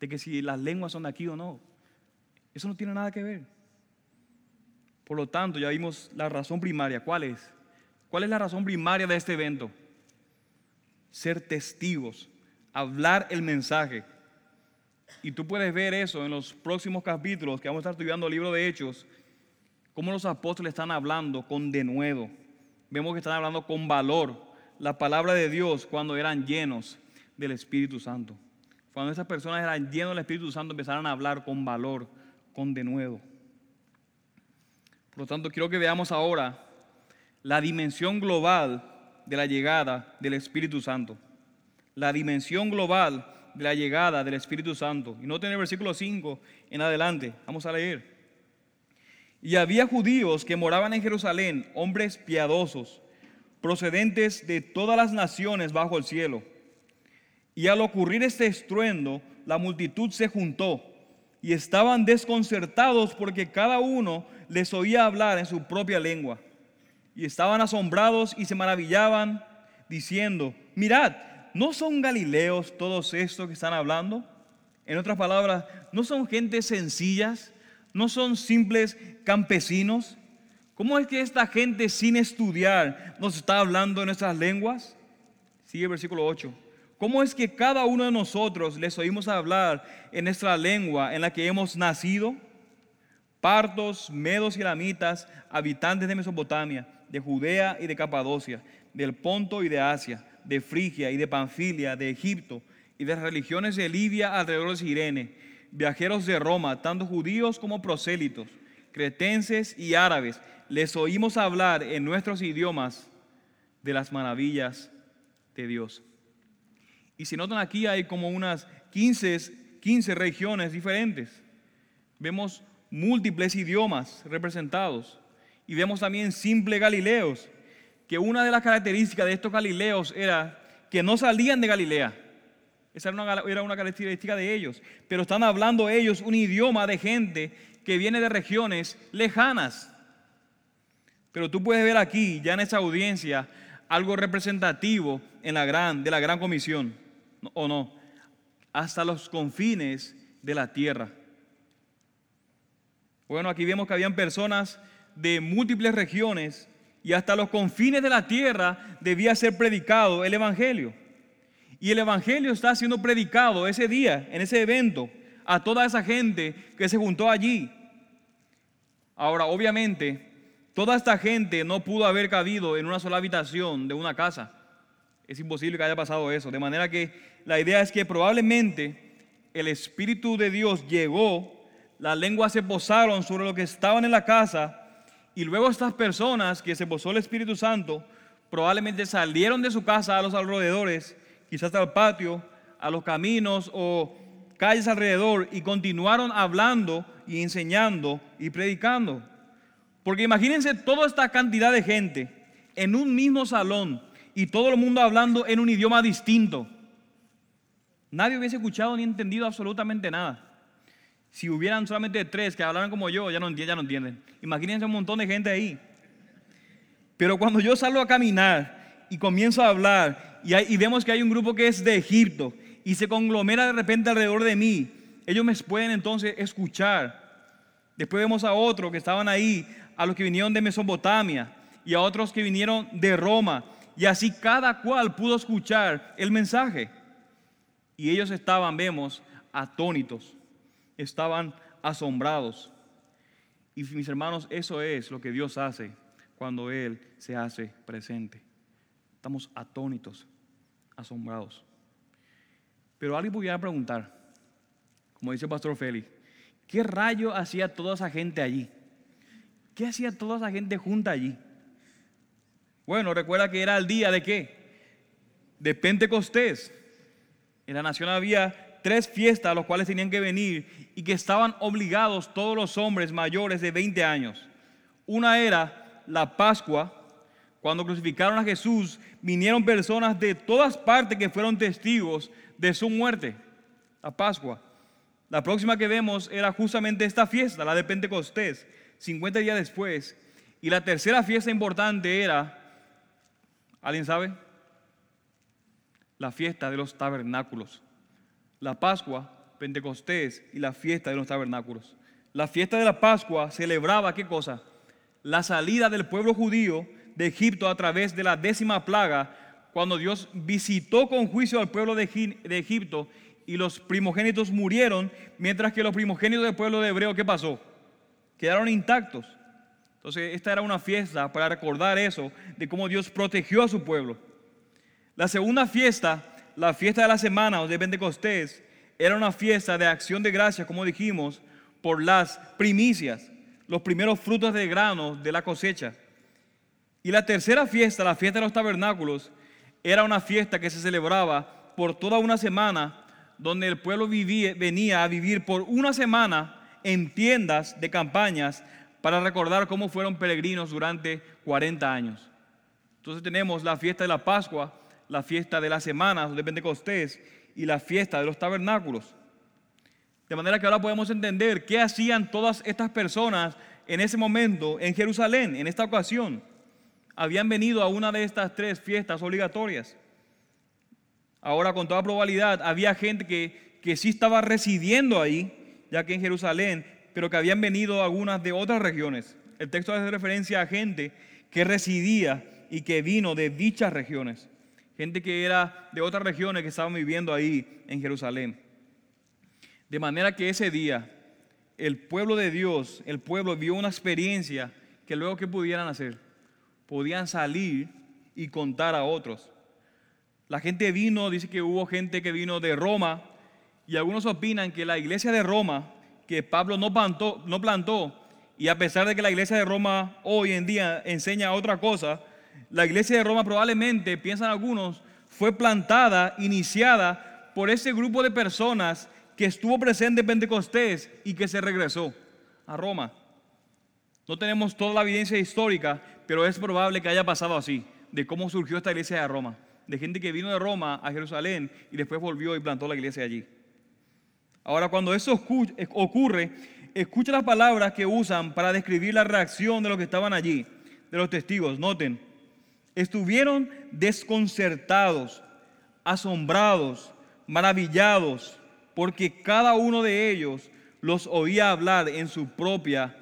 de que si las lenguas son de aquí o no. Eso no tiene nada que ver. Por lo tanto, ya vimos la razón primaria. ¿Cuál es? ¿Cuál es la razón primaria de este evento? Ser testigos, hablar el mensaje Y tú puedes ver eso en los próximos capítulos que vamos a estar estudiando el libro de Hechos, cómo los apóstoles están hablando con denuedo. Vemos que están hablando con valor la palabra de Dios cuando eran llenos del Espíritu Santo. Cuando esas personas eran llenos del Espíritu Santo empezaron a hablar con valor, con denuedo. Por lo tanto, quiero que veamos ahora la dimensión global de la llegada del Espíritu Santo. La dimensión global de la llegada del Espíritu Santo. Y noten el versículo 5 en adelante. Vamos a leer. Y había judíos que moraban en Jerusalén, hombres piadosos, procedentes de todas las naciones bajo el cielo. Y al ocurrir este estruendo, la multitud se juntó y estaban desconcertados porque cada uno les oía hablar en su propia lengua. Y estaban asombrados y se maravillaban diciendo, mirad, ¿no son galileos todos estos que están hablando? En otras palabras, ¿no son gente sencillas? ¿No son simples campesinos? ¿Cómo es que esta gente sin estudiar nos está hablando en nuestras lenguas? Sigue el versículo 8. ¿Cómo es que cada uno de nosotros les oímos hablar en nuestra lengua en la que hemos nacido? Partos, medos y elamitas, habitantes de Mesopotamia, de Judea y de Capadocia, del Ponto y de Asia, de Frigia y de Panfilia, de Egipto y de las religiones de Libia alrededor de Sirene, viajeros de Roma, tanto judíos como prosélitos, cretenses y árabes, les oímos hablar en nuestros idiomas de las maravillas de Dios. Y si notan aquí hay como unas 15, 15 regiones diferentes. Vemos múltiples idiomas representados. Y vemos también simples galileos, que una de las características de estos galileos era que no salían de Galilea. Esa era una, era una característica de ellos. Pero están hablando ellos un idioma de gente que viene de regiones lejanas. Pero tú puedes ver aquí, ya en esa audiencia, algo representativo de la gran comisión o no, hasta los confines de la tierra. Bueno, aquí vemos que habían personas de múltiples regiones y hasta los confines de la tierra debía ser predicado el Evangelio. Y el Evangelio está siendo predicado ese día, en ese evento, a toda esa gente que se juntó allí. Ahora, obviamente, toda esta gente no pudo haber cabido en una sola habitación de una casa. Es imposible que haya pasado eso. De manera que la idea es que probablemente el Espíritu de Dios llegó, las lenguas se posaron sobre lo que estaban en la casa y luego estas personas que se posó el Espíritu Santo probablemente salieron de su casa a los alrededores, quizás al patio, a los caminos o calles alrededor y continuaron hablando y enseñando y predicando. Porque imagínense toda esta cantidad de gente en un mismo salón y todo el mundo hablando en un idioma distinto. Nadie hubiese escuchado ni entendido absolutamente nada. Si hubieran solamente tres que hablaran como yo, ya no, entienden. Imagínense un montón de gente ahí. Pero cuando yo salgo a caminar y comienzo a hablar y, y vemos que hay un grupo que es de Egipto y se conglomera de repente alrededor de mí, ellos me pueden entonces escuchar. Después vemos a otros que estaban ahí, a los que vinieron de Mesopotamia y a otros que vinieron de Roma y así cada cual pudo escuchar el mensaje. Y ellos estaban, vemos, atónitos, estaban asombrados. Y mis hermanos, eso es lo que Dios hace cuando Él se hace presente. Estamos atónitos, asombrados. Pero alguien pudiera preguntar, como dice el pastor Félix, ¿qué rayo hacía toda esa gente allí? ¿Qué hacía toda esa gente junta allí? Bueno, recuerda que era el día de qué? De Pentecostés. En la nación había tres fiestas a las cuales tenían que venir y que estaban obligados todos los hombres mayores de 20 años. Una era la Pascua. Cuando crucificaron a Jesús, vinieron personas de todas partes que fueron testigos de su muerte. La Pascua. La próxima que vemos era justamente esta fiesta, la de Pentecostés, 50 días después. Y la tercera fiesta importante era ¿Alguien sabe? La fiesta de los tabernáculos. La Pascua, Pentecostés y la fiesta de los tabernáculos. La fiesta de la Pascua celebraba qué cosa? La salida del pueblo judío de Egipto a través de la décima plaga, cuando Dios visitó con juicio al pueblo de Egipto y los primogénitos murieron, mientras que los primogénitos del pueblo de Hebreo, ¿qué pasó? Quedaron intactos. Entonces, esta era una fiesta para recordar eso, de cómo Dios protegió a su pueblo. La segunda fiesta, la fiesta de la semana o de Pentecostés, era una fiesta de acción de gracias, como dijimos, por las primicias, los primeros frutos de grano de la cosecha. Y la tercera fiesta, la fiesta de los tabernáculos, era una fiesta que se celebraba por toda una semana, donde el pueblo vivía, venía a vivir por una semana en tiendas de campañas para recordar cómo fueron peregrinos durante 40 años. Entonces tenemos la fiesta de la Pascua, la fiesta de las semanas de Pentecostés y la fiesta de los tabernáculos. De manera que ahora podemos entender qué hacían todas estas personas en ese momento en Jerusalén, en esta ocasión. Habían venido a una de estas tres fiestas obligatorias. Ahora, con toda probabilidad, había gente que, que sí estaba residiendo ahí, ya que en Jerusalén, pero que habían venido algunas de otras regiones. El texto hace referencia a gente que residía y que vino de dichas regiones. Gente que era de otras regiones que estaban viviendo ahí en Jerusalén. De manera que ese día el pueblo de Dios, el pueblo vio una experiencia que luego que pudieran hacer, podían salir y contar a otros. La gente vino, dice que hubo gente que vino de Roma y algunos opinan que la iglesia de Roma, que Pablo no plantó, no plantó y a pesar de que la iglesia de Roma hoy en día enseña otra cosa, la iglesia de Roma probablemente, piensan algunos, fue plantada, iniciada por ese grupo de personas que estuvo presente en Pentecostés y que se regresó a Roma. No tenemos toda la evidencia histórica, pero es probable que haya pasado así, de cómo surgió esta iglesia de Roma, de gente que vino de Roma a Jerusalén y después volvió y plantó la iglesia allí. Ahora, cuando eso ocurre, escucha las palabras que usan para describir la reacción de los que estaban allí, de los testigos. Noten, estuvieron desconcertados, asombrados, maravillados porque cada uno de ellos los oía hablar en su propia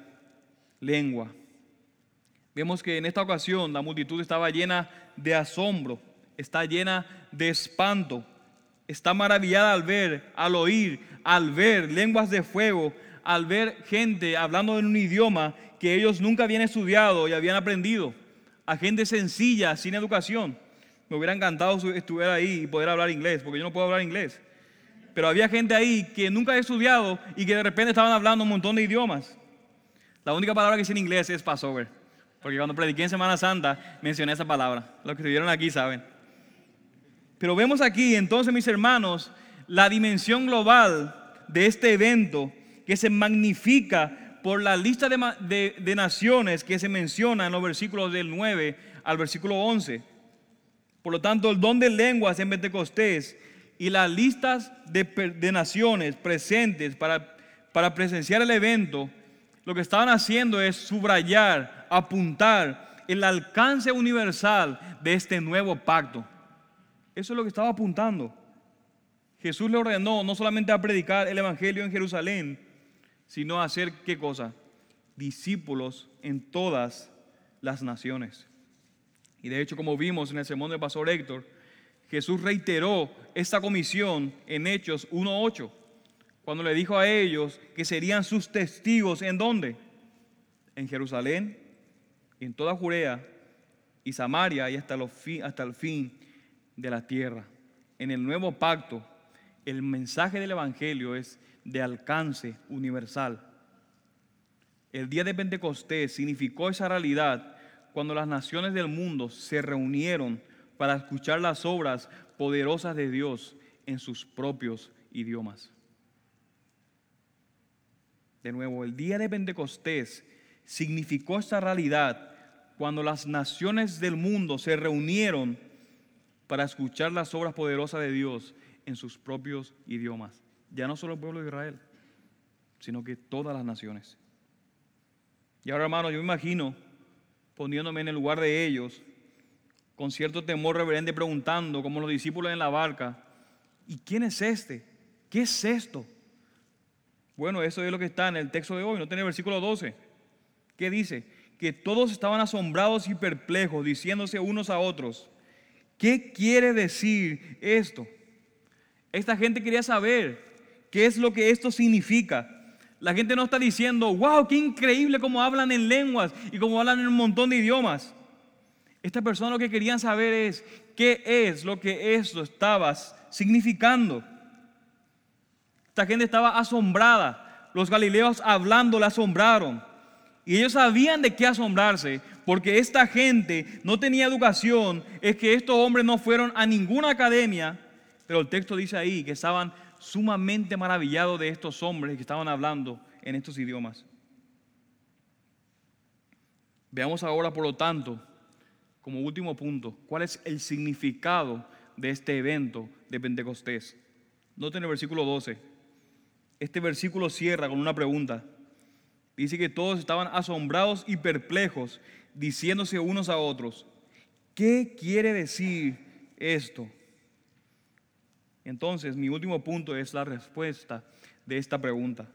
lengua. Vemos que en esta ocasión la multitud estaba llena de asombro, está llena de espanto, está maravillada al ver, al oír, al ver lenguas de fuego, al ver gente hablando en un idioma que ellos nunca habían estudiado y habían aprendido, a gente sencilla, sin educación. Me hubiera encantado estuviera ahí y poder hablar inglés, porque yo no puedo hablar inglés pero había gente ahí que nunca había estudiado y que de repente estaban hablando un montón de idiomas. La única palabra que sé en inglés es Passover, porque cuando prediqué en Semana Santa mencioné esa palabra. Los que estuvieron aquí saben. Pero vemos aquí entonces, mis hermanos, la dimensión global de este evento que se magnifica por la lista de, de, naciones que se menciona en los versículos del 9 al versículo 11. Por lo tanto, el don de lenguas en Pentecostés y las listas de, naciones presentes para, para presenciar el evento, lo que estaban haciendo es subrayar, apuntar el alcance universal de este nuevo pacto. Eso es lo que estaba apuntando. Jesús le ordenó no solamente a predicar el Evangelio en Jerusalén, sino hacer qué cosa? Discípulos en todas las naciones. Y de hecho, como vimos en el sermón del pastor Héctor, Jesús reiteró esta comisión en Hechos 1.8, cuando le dijo a ellos que serían sus testigos en dónde? En Jerusalén, en toda Judea y Samaria y hasta, hasta el fin de la tierra. En el nuevo pacto, el mensaje del Evangelio es de alcance universal. El día de Pentecostés significó esa realidad cuando las naciones del mundo se reunieron para escuchar las obras poderosas de Dios en sus propios idiomas. De nuevo, el día de Pentecostés significó esta realidad cuando las naciones del mundo se reunieron para escuchar las obras poderosas de Dios en sus propios idiomas. Ya no solo el pueblo de Israel, sino que todas las naciones. Y ahora, hermanos, yo me imagino poniéndome en el lugar de ellos, con cierto temor reverente preguntando, como los discípulos en la barca, ¿y quién es este? ¿Qué es esto? Bueno, eso es lo que está en el texto de hoy, no tiene el versículo 12. ¿Qué dice? Que todos estaban asombrados y perplejos, diciéndose unos a otros, ¿qué quiere decir esto? Esta gente quería saber qué es lo que esto significa. La gente no está diciendo, wow, qué increíble cómo hablan en lenguas y cómo hablan en un montón de idiomas. Esta persona lo que querían saber es qué es lo que esto estaba significando. Esta gente estaba asombrada. Los galileos hablando la asombraron. Y ellos sabían de qué asombrarse, porque esta gente no tenía educación, es que estos hombres no fueron a ninguna academia, pero el texto dice ahí que estaban sumamente maravillados de estos hombres que estaban hablando en estos idiomas. Veamos ahora, por lo tanto, como último punto, cuál es el significado de este evento de Pentecostés. Noten el versículo 12. Este versículo cierra con una pregunta. Dice que todos estaban asombrados y perplejos, diciéndose unos a otros, ¿qué quiere decir esto? Entonces, mi último punto es la respuesta de esta pregunta.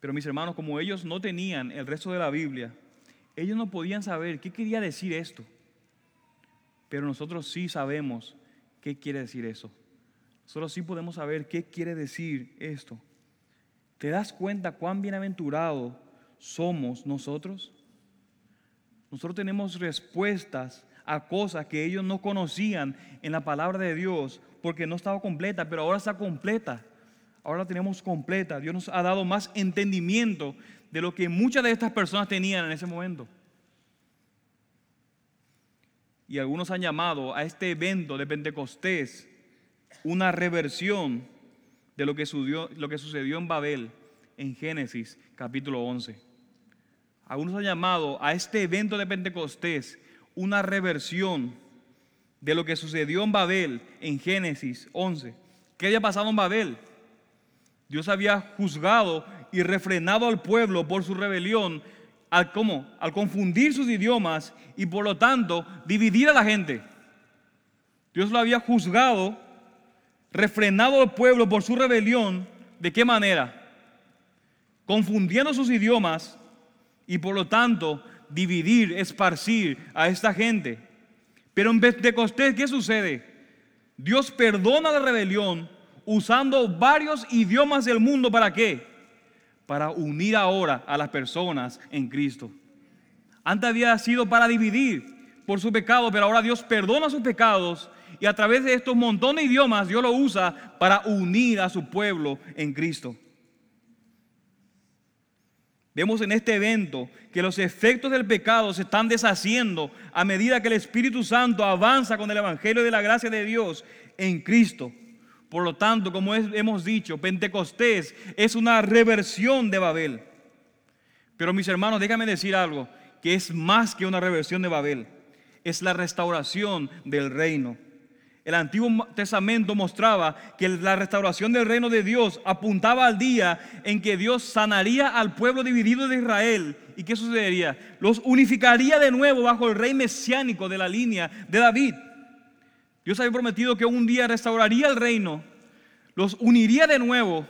Pero mis hermanos, como ellos no tenían el resto de la Biblia, ellos no podían saber qué quería decir esto. Pero nosotros sí sabemos qué quiere decir eso. Nosotros sí podemos saber qué quiere decir esto. ¿Te das cuenta cuán bienaventurados somos nosotros? Nosotros tenemos respuestas a cosas que ellos no conocían en la palabra de Dios porque no estaba completa, pero ahora está completa. Ahora la tenemos completa. Dios nos ha dado más entendimiento de lo que muchas de estas personas tenían en ese momento. Y algunos han llamado a este evento de Pentecostés una reversión de lo que, sucedió, lo que sucedió en Babel en Génesis capítulo 11. Algunos han llamado a este evento de Pentecostés una reversión de lo que sucedió en Babel en Génesis 11. ¿Qué había pasado en Babel? Dios había juzgado y refrenado al pueblo por su rebelión al, ¿cómo? al confundir sus idiomas y por lo tanto dividir a la gente. Dios lo había juzgado, refrenado al pueblo por su rebelión. ¿De qué manera? Confundiendo sus idiomas y por lo tanto dividir, esparcir a esta gente. Pero en Pentecostés, ¿qué sucede? Dios perdona la rebelión usando varios idiomas del mundo. ¿Para qué? Para unir ahora a las personas en Cristo. Antes había sido para dividir por su pecado, pero ahora Dios perdona sus pecados y a través de estos montones de idiomas Dios lo usa para unir a su pueblo en Cristo. Vemos en este evento que los efectos del pecado se están deshaciendo a medida que el Espíritu Santo avanza con el Evangelio de la gracia de Dios en Cristo. Por lo tanto, como hemos dicho, Pentecostés es una reversión de Babel. Pero mis hermanos, déjame decir algo, que es más que una reversión de Babel. Es la restauración del reino. El Antiguo Testamento mostraba que la restauración del reino de Dios apuntaba al día en que Dios sanaría al pueblo dividido de Israel. ¿Y qué sucedería? Los unificaría de nuevo bajo el rey mesiánico de la línea de David. Dios había prometido que un día restauraría el reino, los uniría de nuevo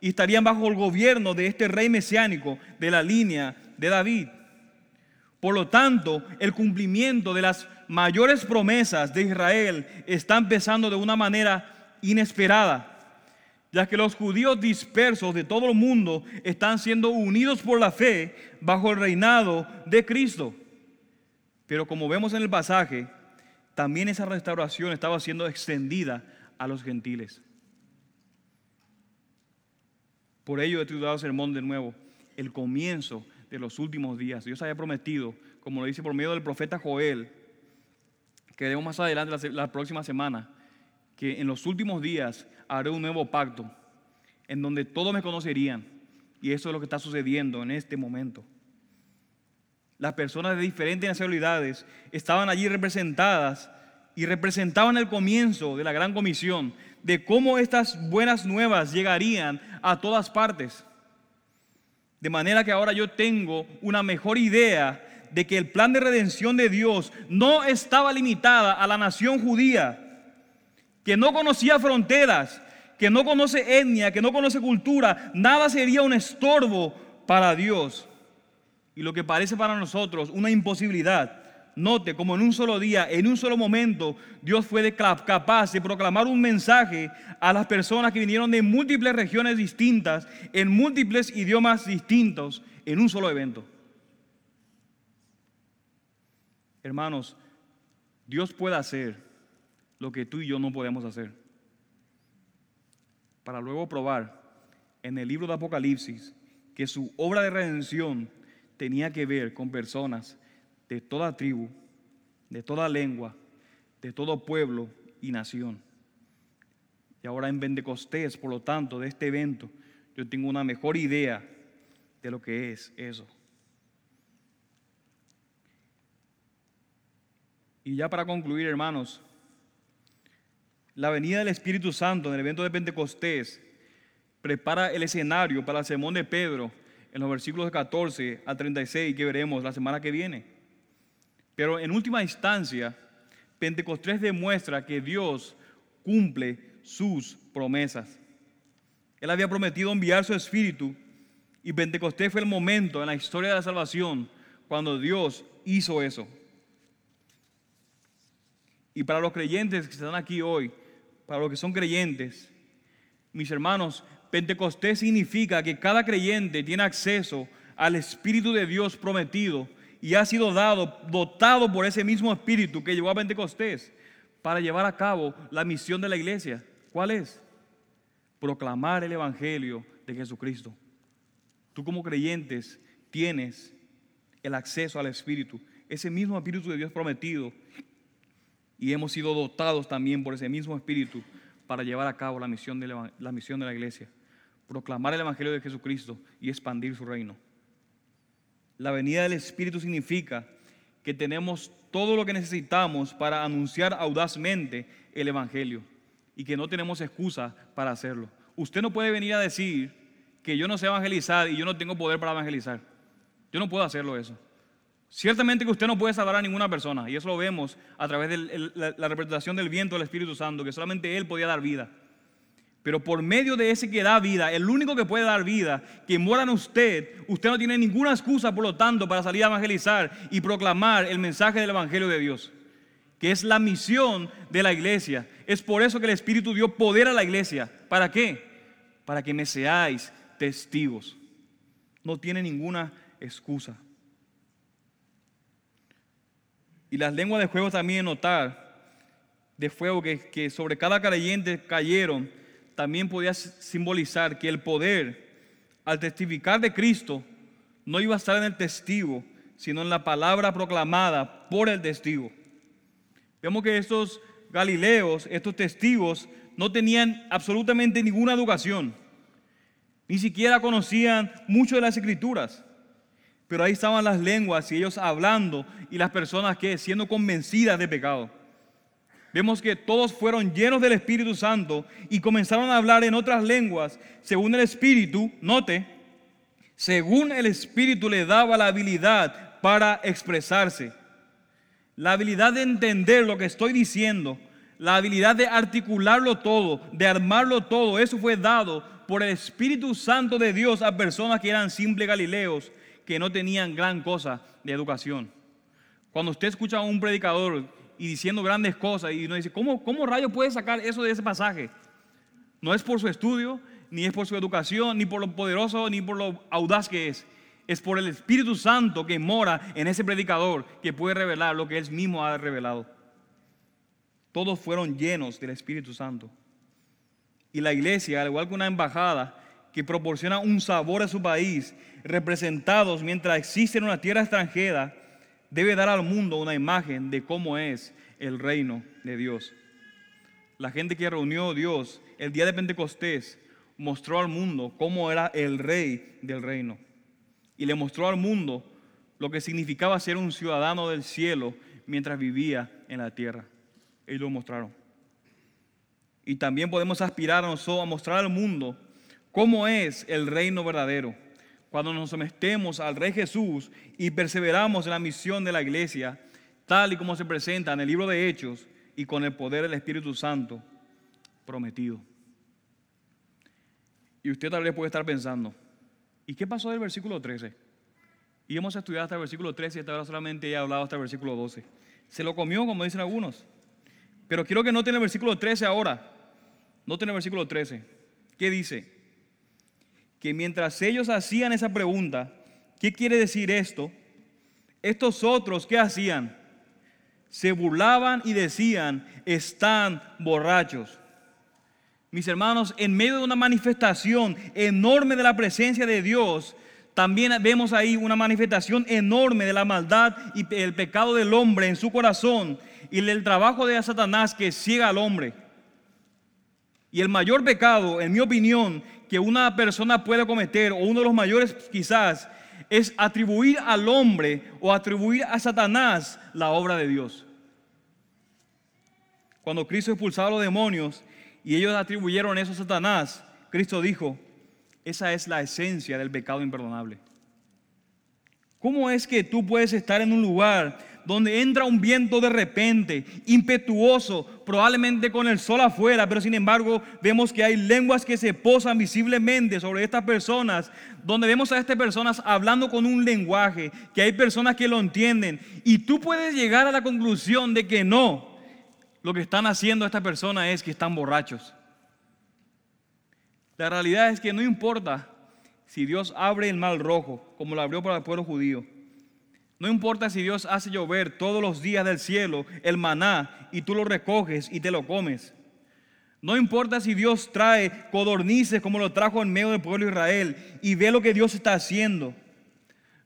y estarían bajo el gobierno de este rey mesiánico de la línea de David. Por lo tanto, el cumplimiento de las mayores promesas de Israel está empezando de una manera inesperada, ya que los judíos dispersos de todo el mundo están siendo unidos por la fe bajo el reinado de Cristo. Pero como vemos en el pasaje, también esa restauración estaba siendo extendida a los gentiles. Por ello he titulado sermón de nuevo, el comienzo de los últimos días. Dios había prometido, como lo dice por medio del profeta Joel, que veremos más adelante la, próxima semana, que en los últimos días haré un nuevo pacto en donde todos me conocerían. Y eso es lo que está sucediendo en este momento. Las personas de diferentes nacionalidades estaban allí representadas y representaban el comienzo de la gran comisión, de cómo estas buenas nuevas llegarían a todas partes. De manera que ahora yo tengo una mejor idea de que el plan de redención de Dios no estaba limitada a la nación judía, que no conocía fronteras, que no conoce etnia, que no conoce cultura, nada sería un estorbo para Dios. Y lo que parece para nosotros una imposibilidad, Note como en un solo día, en un solo momento, Dios fue capaz de proclamar un mensaje a las personas que vinieron de múltiples regiones distintas, en múltiples idiomas distintos, en un solo evento. Hermanos, Dios puede hacer lo que tú y yo no podemos hacer. Para luego probar en el libro de Apocalipsis que su obra de redención tenía que ver con personas de toda tribu, de toda lengua, de todo pueblo y nación. Y ahora en Pentecostés, por lo tanto, de este evento, yo tengo una mejor idea de lo que es eso. Y ya para concluir, hermanos, la venida del Espíritu Santo en el evento de Pentecostés prepara el escenario para el sermón de Pedro en los versículos 14 al 36 que veremos la semana que viene. Pero en última instancia, Pentecostés demuestra que Dios cumple sus promesas. Él había prometido enviar su espíritu y Pentecostés fue el momento en la historia de la salvación cuando Dios hizo eso. Y para los creyentes que están aquí hoy, para los que son creyentes, mis hermanos, Pentecostés significa que cada creyente tiene acceso al Espíritu de Dios prometido y ha sido dado, dotado por ese mismo espíritu que llevó a Pentecostés para llevar a cabo la misión de la iglesia. ¿Cuál es? Proclamar el Evangelio de Jesucristo. Tú como creyentes tienes el acceso al Espíritu, ese mismo Espíritu de Dios prometido, y hemos sido dotados también por ese mismo Espíritu para llevar a cabo la misión de la, misión de la iglesia, proclamar el Evangelio de Jesucristo y expandir su reino. La venida del Espíritu significa que tenemos todo lo que necesitamos para anunciar audazmente el Evangelio y que no tenemos excusa para hacerlo. Usted no puede venir a decir que yo no sé evangelizar y yo no tengo poder para evangelizar. Yo no puedo hacerlo eso. Ciertamente que usted no puede salvar a ninguna persona y eso lo vemos a través de la, representación del viento del Espíritu Santo, que solamente Él podía dar vida. Pero por medio de ese que da vida, el único que puede dar vida, que mora en usted, usted no tiene ninguna excusa, por lo tanto, para salir a evangelizar y proclamar el mensaje del Evangelio de Dios, que es la misión de la iglesia. Es por eso que el Espíritu dio poder a la iglesia. ¿Para qué? Para que me seáis testigos. No tiene ninguna excusa. Y las lenguas de fuego también notar, de fuego que, que sobre cada creyente cayeron también podía simbolizar que el poder al testificar de Cristo no iba a estar en el testigo, sino en la palabra proclamada por el testigo. Vemos que estos galileos, estos testigos, no tenían absolutamente ninguna educación, ni siquiera conocían mucho de las escrituras, pero ahí estaban las lenguas y ellos hablando y las personas que siendo convencidas de pecado. Vemos que todos fueron llenos del Espíritu Santo y comenzaron a hablar en otras lenguas según el Espíritu, note, según el Espíritu le daba la habilidad para expresarse. La habilidad de entender lo que estoy diciendo, la habilidad de articularlo todo, de armarlo todo, eso fue dado por el Espíritu Santo de Dios a personas que eran simples galileos, que no tenían gran cosa de educación. Cuando usted escucha a un predicador y diciendo grandes cosas. Y uno dice, ¿cómo, ¿cómo rayo puede sacar eso de ese pasaje? No es por su estudio, ni es por su educación, ni por lo poderoso, ni por lo audaz que es. Es por el Espíritu Santo que mora en ese predicador que puede revelar lo que él mismo ha revelado. Todos fueron llenos del Espíritu Santo. Y la iglesia, al igual que una embajada que proporciona un sabor a su país, representados mientras existe en una tierra extranjera, debe dar al mundo una imagen de cómo es el reino de Dios. La gente que reunió a Dios el día de Pentecostés mostró al mundo cómo era el rey del reino. Y le mostró al mundo lo que significaba ser un ciudadano del cielo mientras vivía en la tierra. Ellos lo mostraron. Y también podemos aspirar a nosotros a mostrar al mundo cómo es el reino verdadero cuando nos sometemos al Rey Jesús y perseveramos en la misión de la iglesia, tal y como se presenta en el libro de Hechos y con el poder del Espíritu Santo prometido. Y usted tal vez puede estar pensando, ¿y qué pasó del versículo 13? Y hemos estudiado hasta el versículo 13 y hasta ahora solamente he hablado hasta el versículo 12. Se lo comió, como dicen algunos. Pero quiero que noten el versículo 13 ahora. Noten el versículo 13. ¿Qué dice? Que mientras ellos hacían esa pregunta, ¿qué quiere decir esto? Estos otros, ¿qué hacían? Se burlaban y decían, están borrachos. Mis hermanos, en medio de una manifestación enorme de la presencia de Dios, también vemos ahí una manifestación enorme de la maldad y el pecado del hombre en su corazón y el trabajo de Satanás que ciega al hombre. Y el mayor pecado, en mi opinión, que una persona puede cometer, o uno de los mayores quizás, es atribuir al hombre o atribuir a Satanás la obra de Dios. Cuando Cristo expulsaba a los demonios, y ellos atribuyeron eso a Satanás, Cristo dijo, esa es la esencia del pecado imperdonable. ¿Cómo es que tú puedes estar en un lugar donde entra un viento de repente, impetuoso, probablemente con el sol afuera, pero sin embargo vemos que hay lenguas que se posan visiblemente sobre estas personas, donde vemos a estas personas hablando con un lenguaje, que hay personas que lo entienden, y tú puedes llegar a la conclusión de que no, lo que están haciendo estas personas es que están borrachos. La realidad es que no importa si Dios abre el mal rojo, como lo abrió para el pueblo judío. No importa si Dios hace llover todos los días del cielo el maná y tú lo recoges y te lo comes. No importa si Dios trae codornices como lo trajo en medio del pueblo de Israel y ve lo que Dios está haciendo.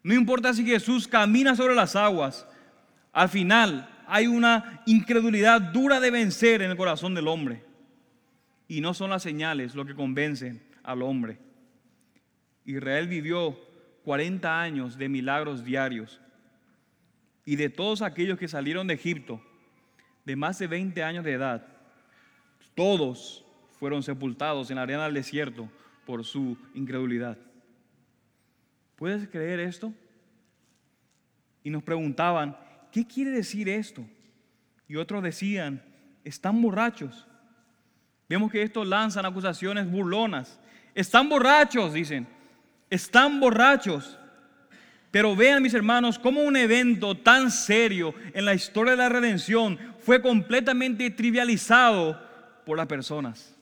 No importa si Jesús camina sobre las aguas. Al final, hay una incredulidad dura de vencer en el corazón del hombre. Y no son las señales lo que convencen al hombre. Israel vivió 40 años de milagros diarios. Y de todos aquellos que salieron de Egipto, de más de 20 años de edad, todos fueron sepultados en la arena del desierto por su incredulidad. ¿Puedes creer esto? Y nos preguntaban, ¿qué quiere decir esto? Y otros decían, están borrachos. Vemos que estos lanzan acusaciones burlonas. Están borrachos, dicen. Están borrachos. Pero vean mis hermanos cómo un evento tan serio en la historia de la redención fue completamente trivializado por las personas.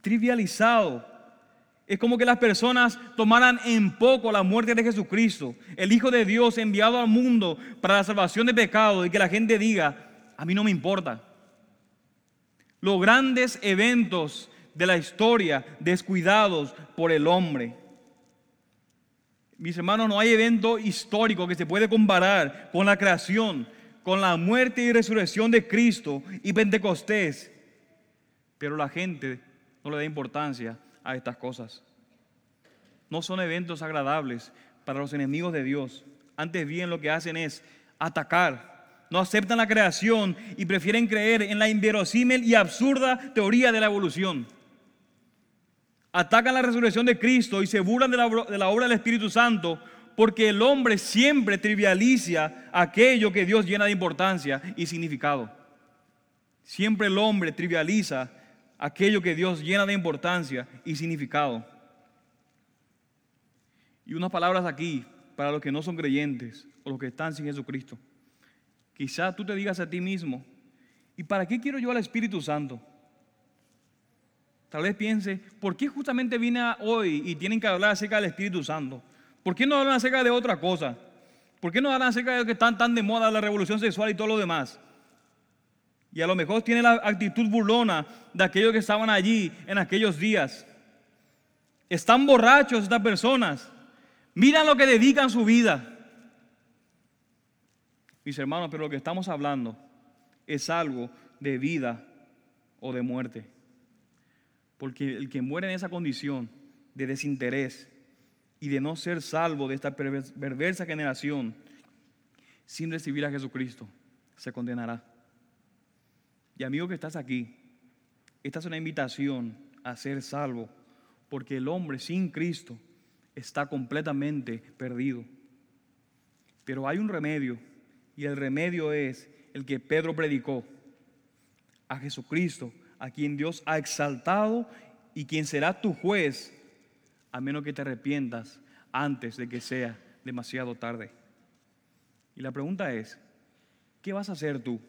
Trivializado. Es como que las personas tomaran en poco la muerte de Jesucristo, el Hijo de Dios enviado al mundo para la salvación de pecados y que la gente diga, a mí no me importa. Los grandes eventos de la historia descuidados por el hombre. Mis hermanos, no hay evento histórico que se puede comparar con la creación, con la muerte y resurrección de Cristo y Pentecostés. Pero la gente no le da importancia a estas cosas. No son eventos agradables para los enemigos de Dios. Antes bien lo que hacen es atacar. No aceptan la creación y prefieren creer en la inverosímil y absurda teoría de la evolución. Atacan la resurrección de Cristo y se burlan de la, obra del Espíritu Santo porque el hombre siempre trivializa aquello que Dios llena de importancia y significado. Siempre el hombre trivializa aquello que Dios llena de importancia y significado. Y unas palabras aquí para los que no son creyentes o los que están sin Jesucristo. Quizá tú te digas a ti mismo, ¿y para qué quiero yo al Espíritu Santo? Tal vez piense, ¿por qué justamente vine hoy y tienen que hablar acerca del Espíritu Santo? ¿Por qué no hablan acerca de otra cosa? ¿Por qué no hablan acerca de que están tan de moda la revolución sexual y todo lo demás? Y a lo mejor tiene la actitud burlona de aquellos que estaban allí en aquellos días. Están borrachos estas personas. Miran lo que dedican su vida. Mis hermanos, pero lo que estamos hablando es algo de vida o de muerte. Porque el que muere en esa condición de desinterés y de no ser salvo de esta perversa generación sin recibir a Jesucristo, se condenará. Y amigo que estás aquí, esta es una invitación a ser salvo, porque el hombre sin Cristo está completamente perdido. Pero hay un remedio, y el remedio es el que Pedro predicó, a Jesucristo, a quien Dios ha exaltado y quien será tu juez, a menos que te arrepientas antes de que sea demasiado tarde. Y la pregunta es, ¿qué vas a hacer tú?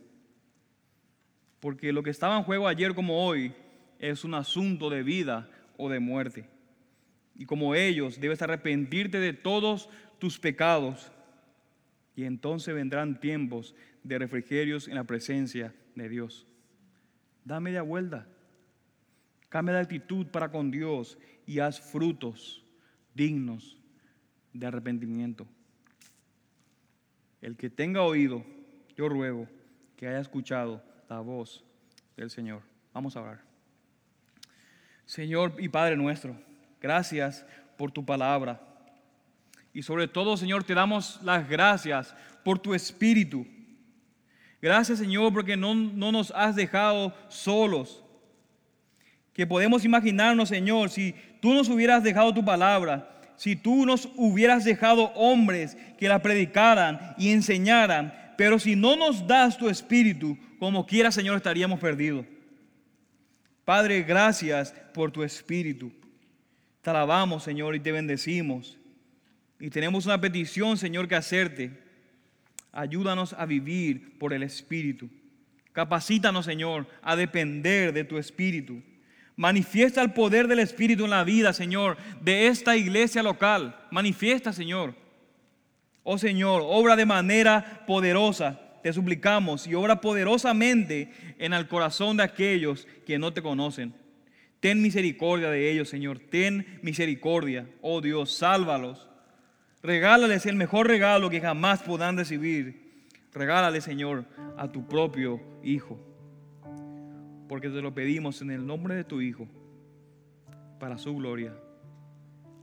Porque lo que estaba en juego ayer como hoy es un asunto de vida o de muerte. Y como ellos, debes arrepentirte de todos tus pecados. Y entonces vendrán tiempos de refrigerios en la presencia de Dios. Da media vuelta. Cambia de actitud para con Dios y haz frutos dignos de arrepentimiento. El que tenga oído, yo ruego que haya escuchado la voz del Señor. Vamos a orar. Señor y Padre nuestro, gracias por tu palabra. Y sobre todo, Señor, te damos las gracias por tu espíritu. Gracias, Señor, porque no, no nos has dejado solos. Que podemos imaginarnos, Señor, si tú nos hubieras dejado tu palabra, si tú nos hubieras dejado hombres que la predicaran y enseñaran, pero si no nos das tu espíritu, como quiera, Señor, estaríamos perdidos. Padre, gracias por tu espíritu. Te alabamos, Señor, y te bendecimos. Y tenemos una petición, Señor, que hacerte. Ayúdanos a vivir por el espíritu. Capacítanos, Señor, a depender de tu espíritu. Manifiesta el poder del Espíritu en la vida, Señor, de esta iglesia local. Manifiesta, Señor. Oh Señor, obra de manera poderosa, te suplicamos, y obra poderosamente en el corazón de aquellos que no te conocen. Ten misericordia de ellos, Señor. Ten misericordia. Oh Dios, sálvalos. Regálales el mejor regalo que jamás podrán recibir. Regálale, Señor, a tu propio Hijo porque te lo pedimos en el nombre de tu Hijo, para su gloria.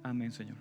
Amén, Señor.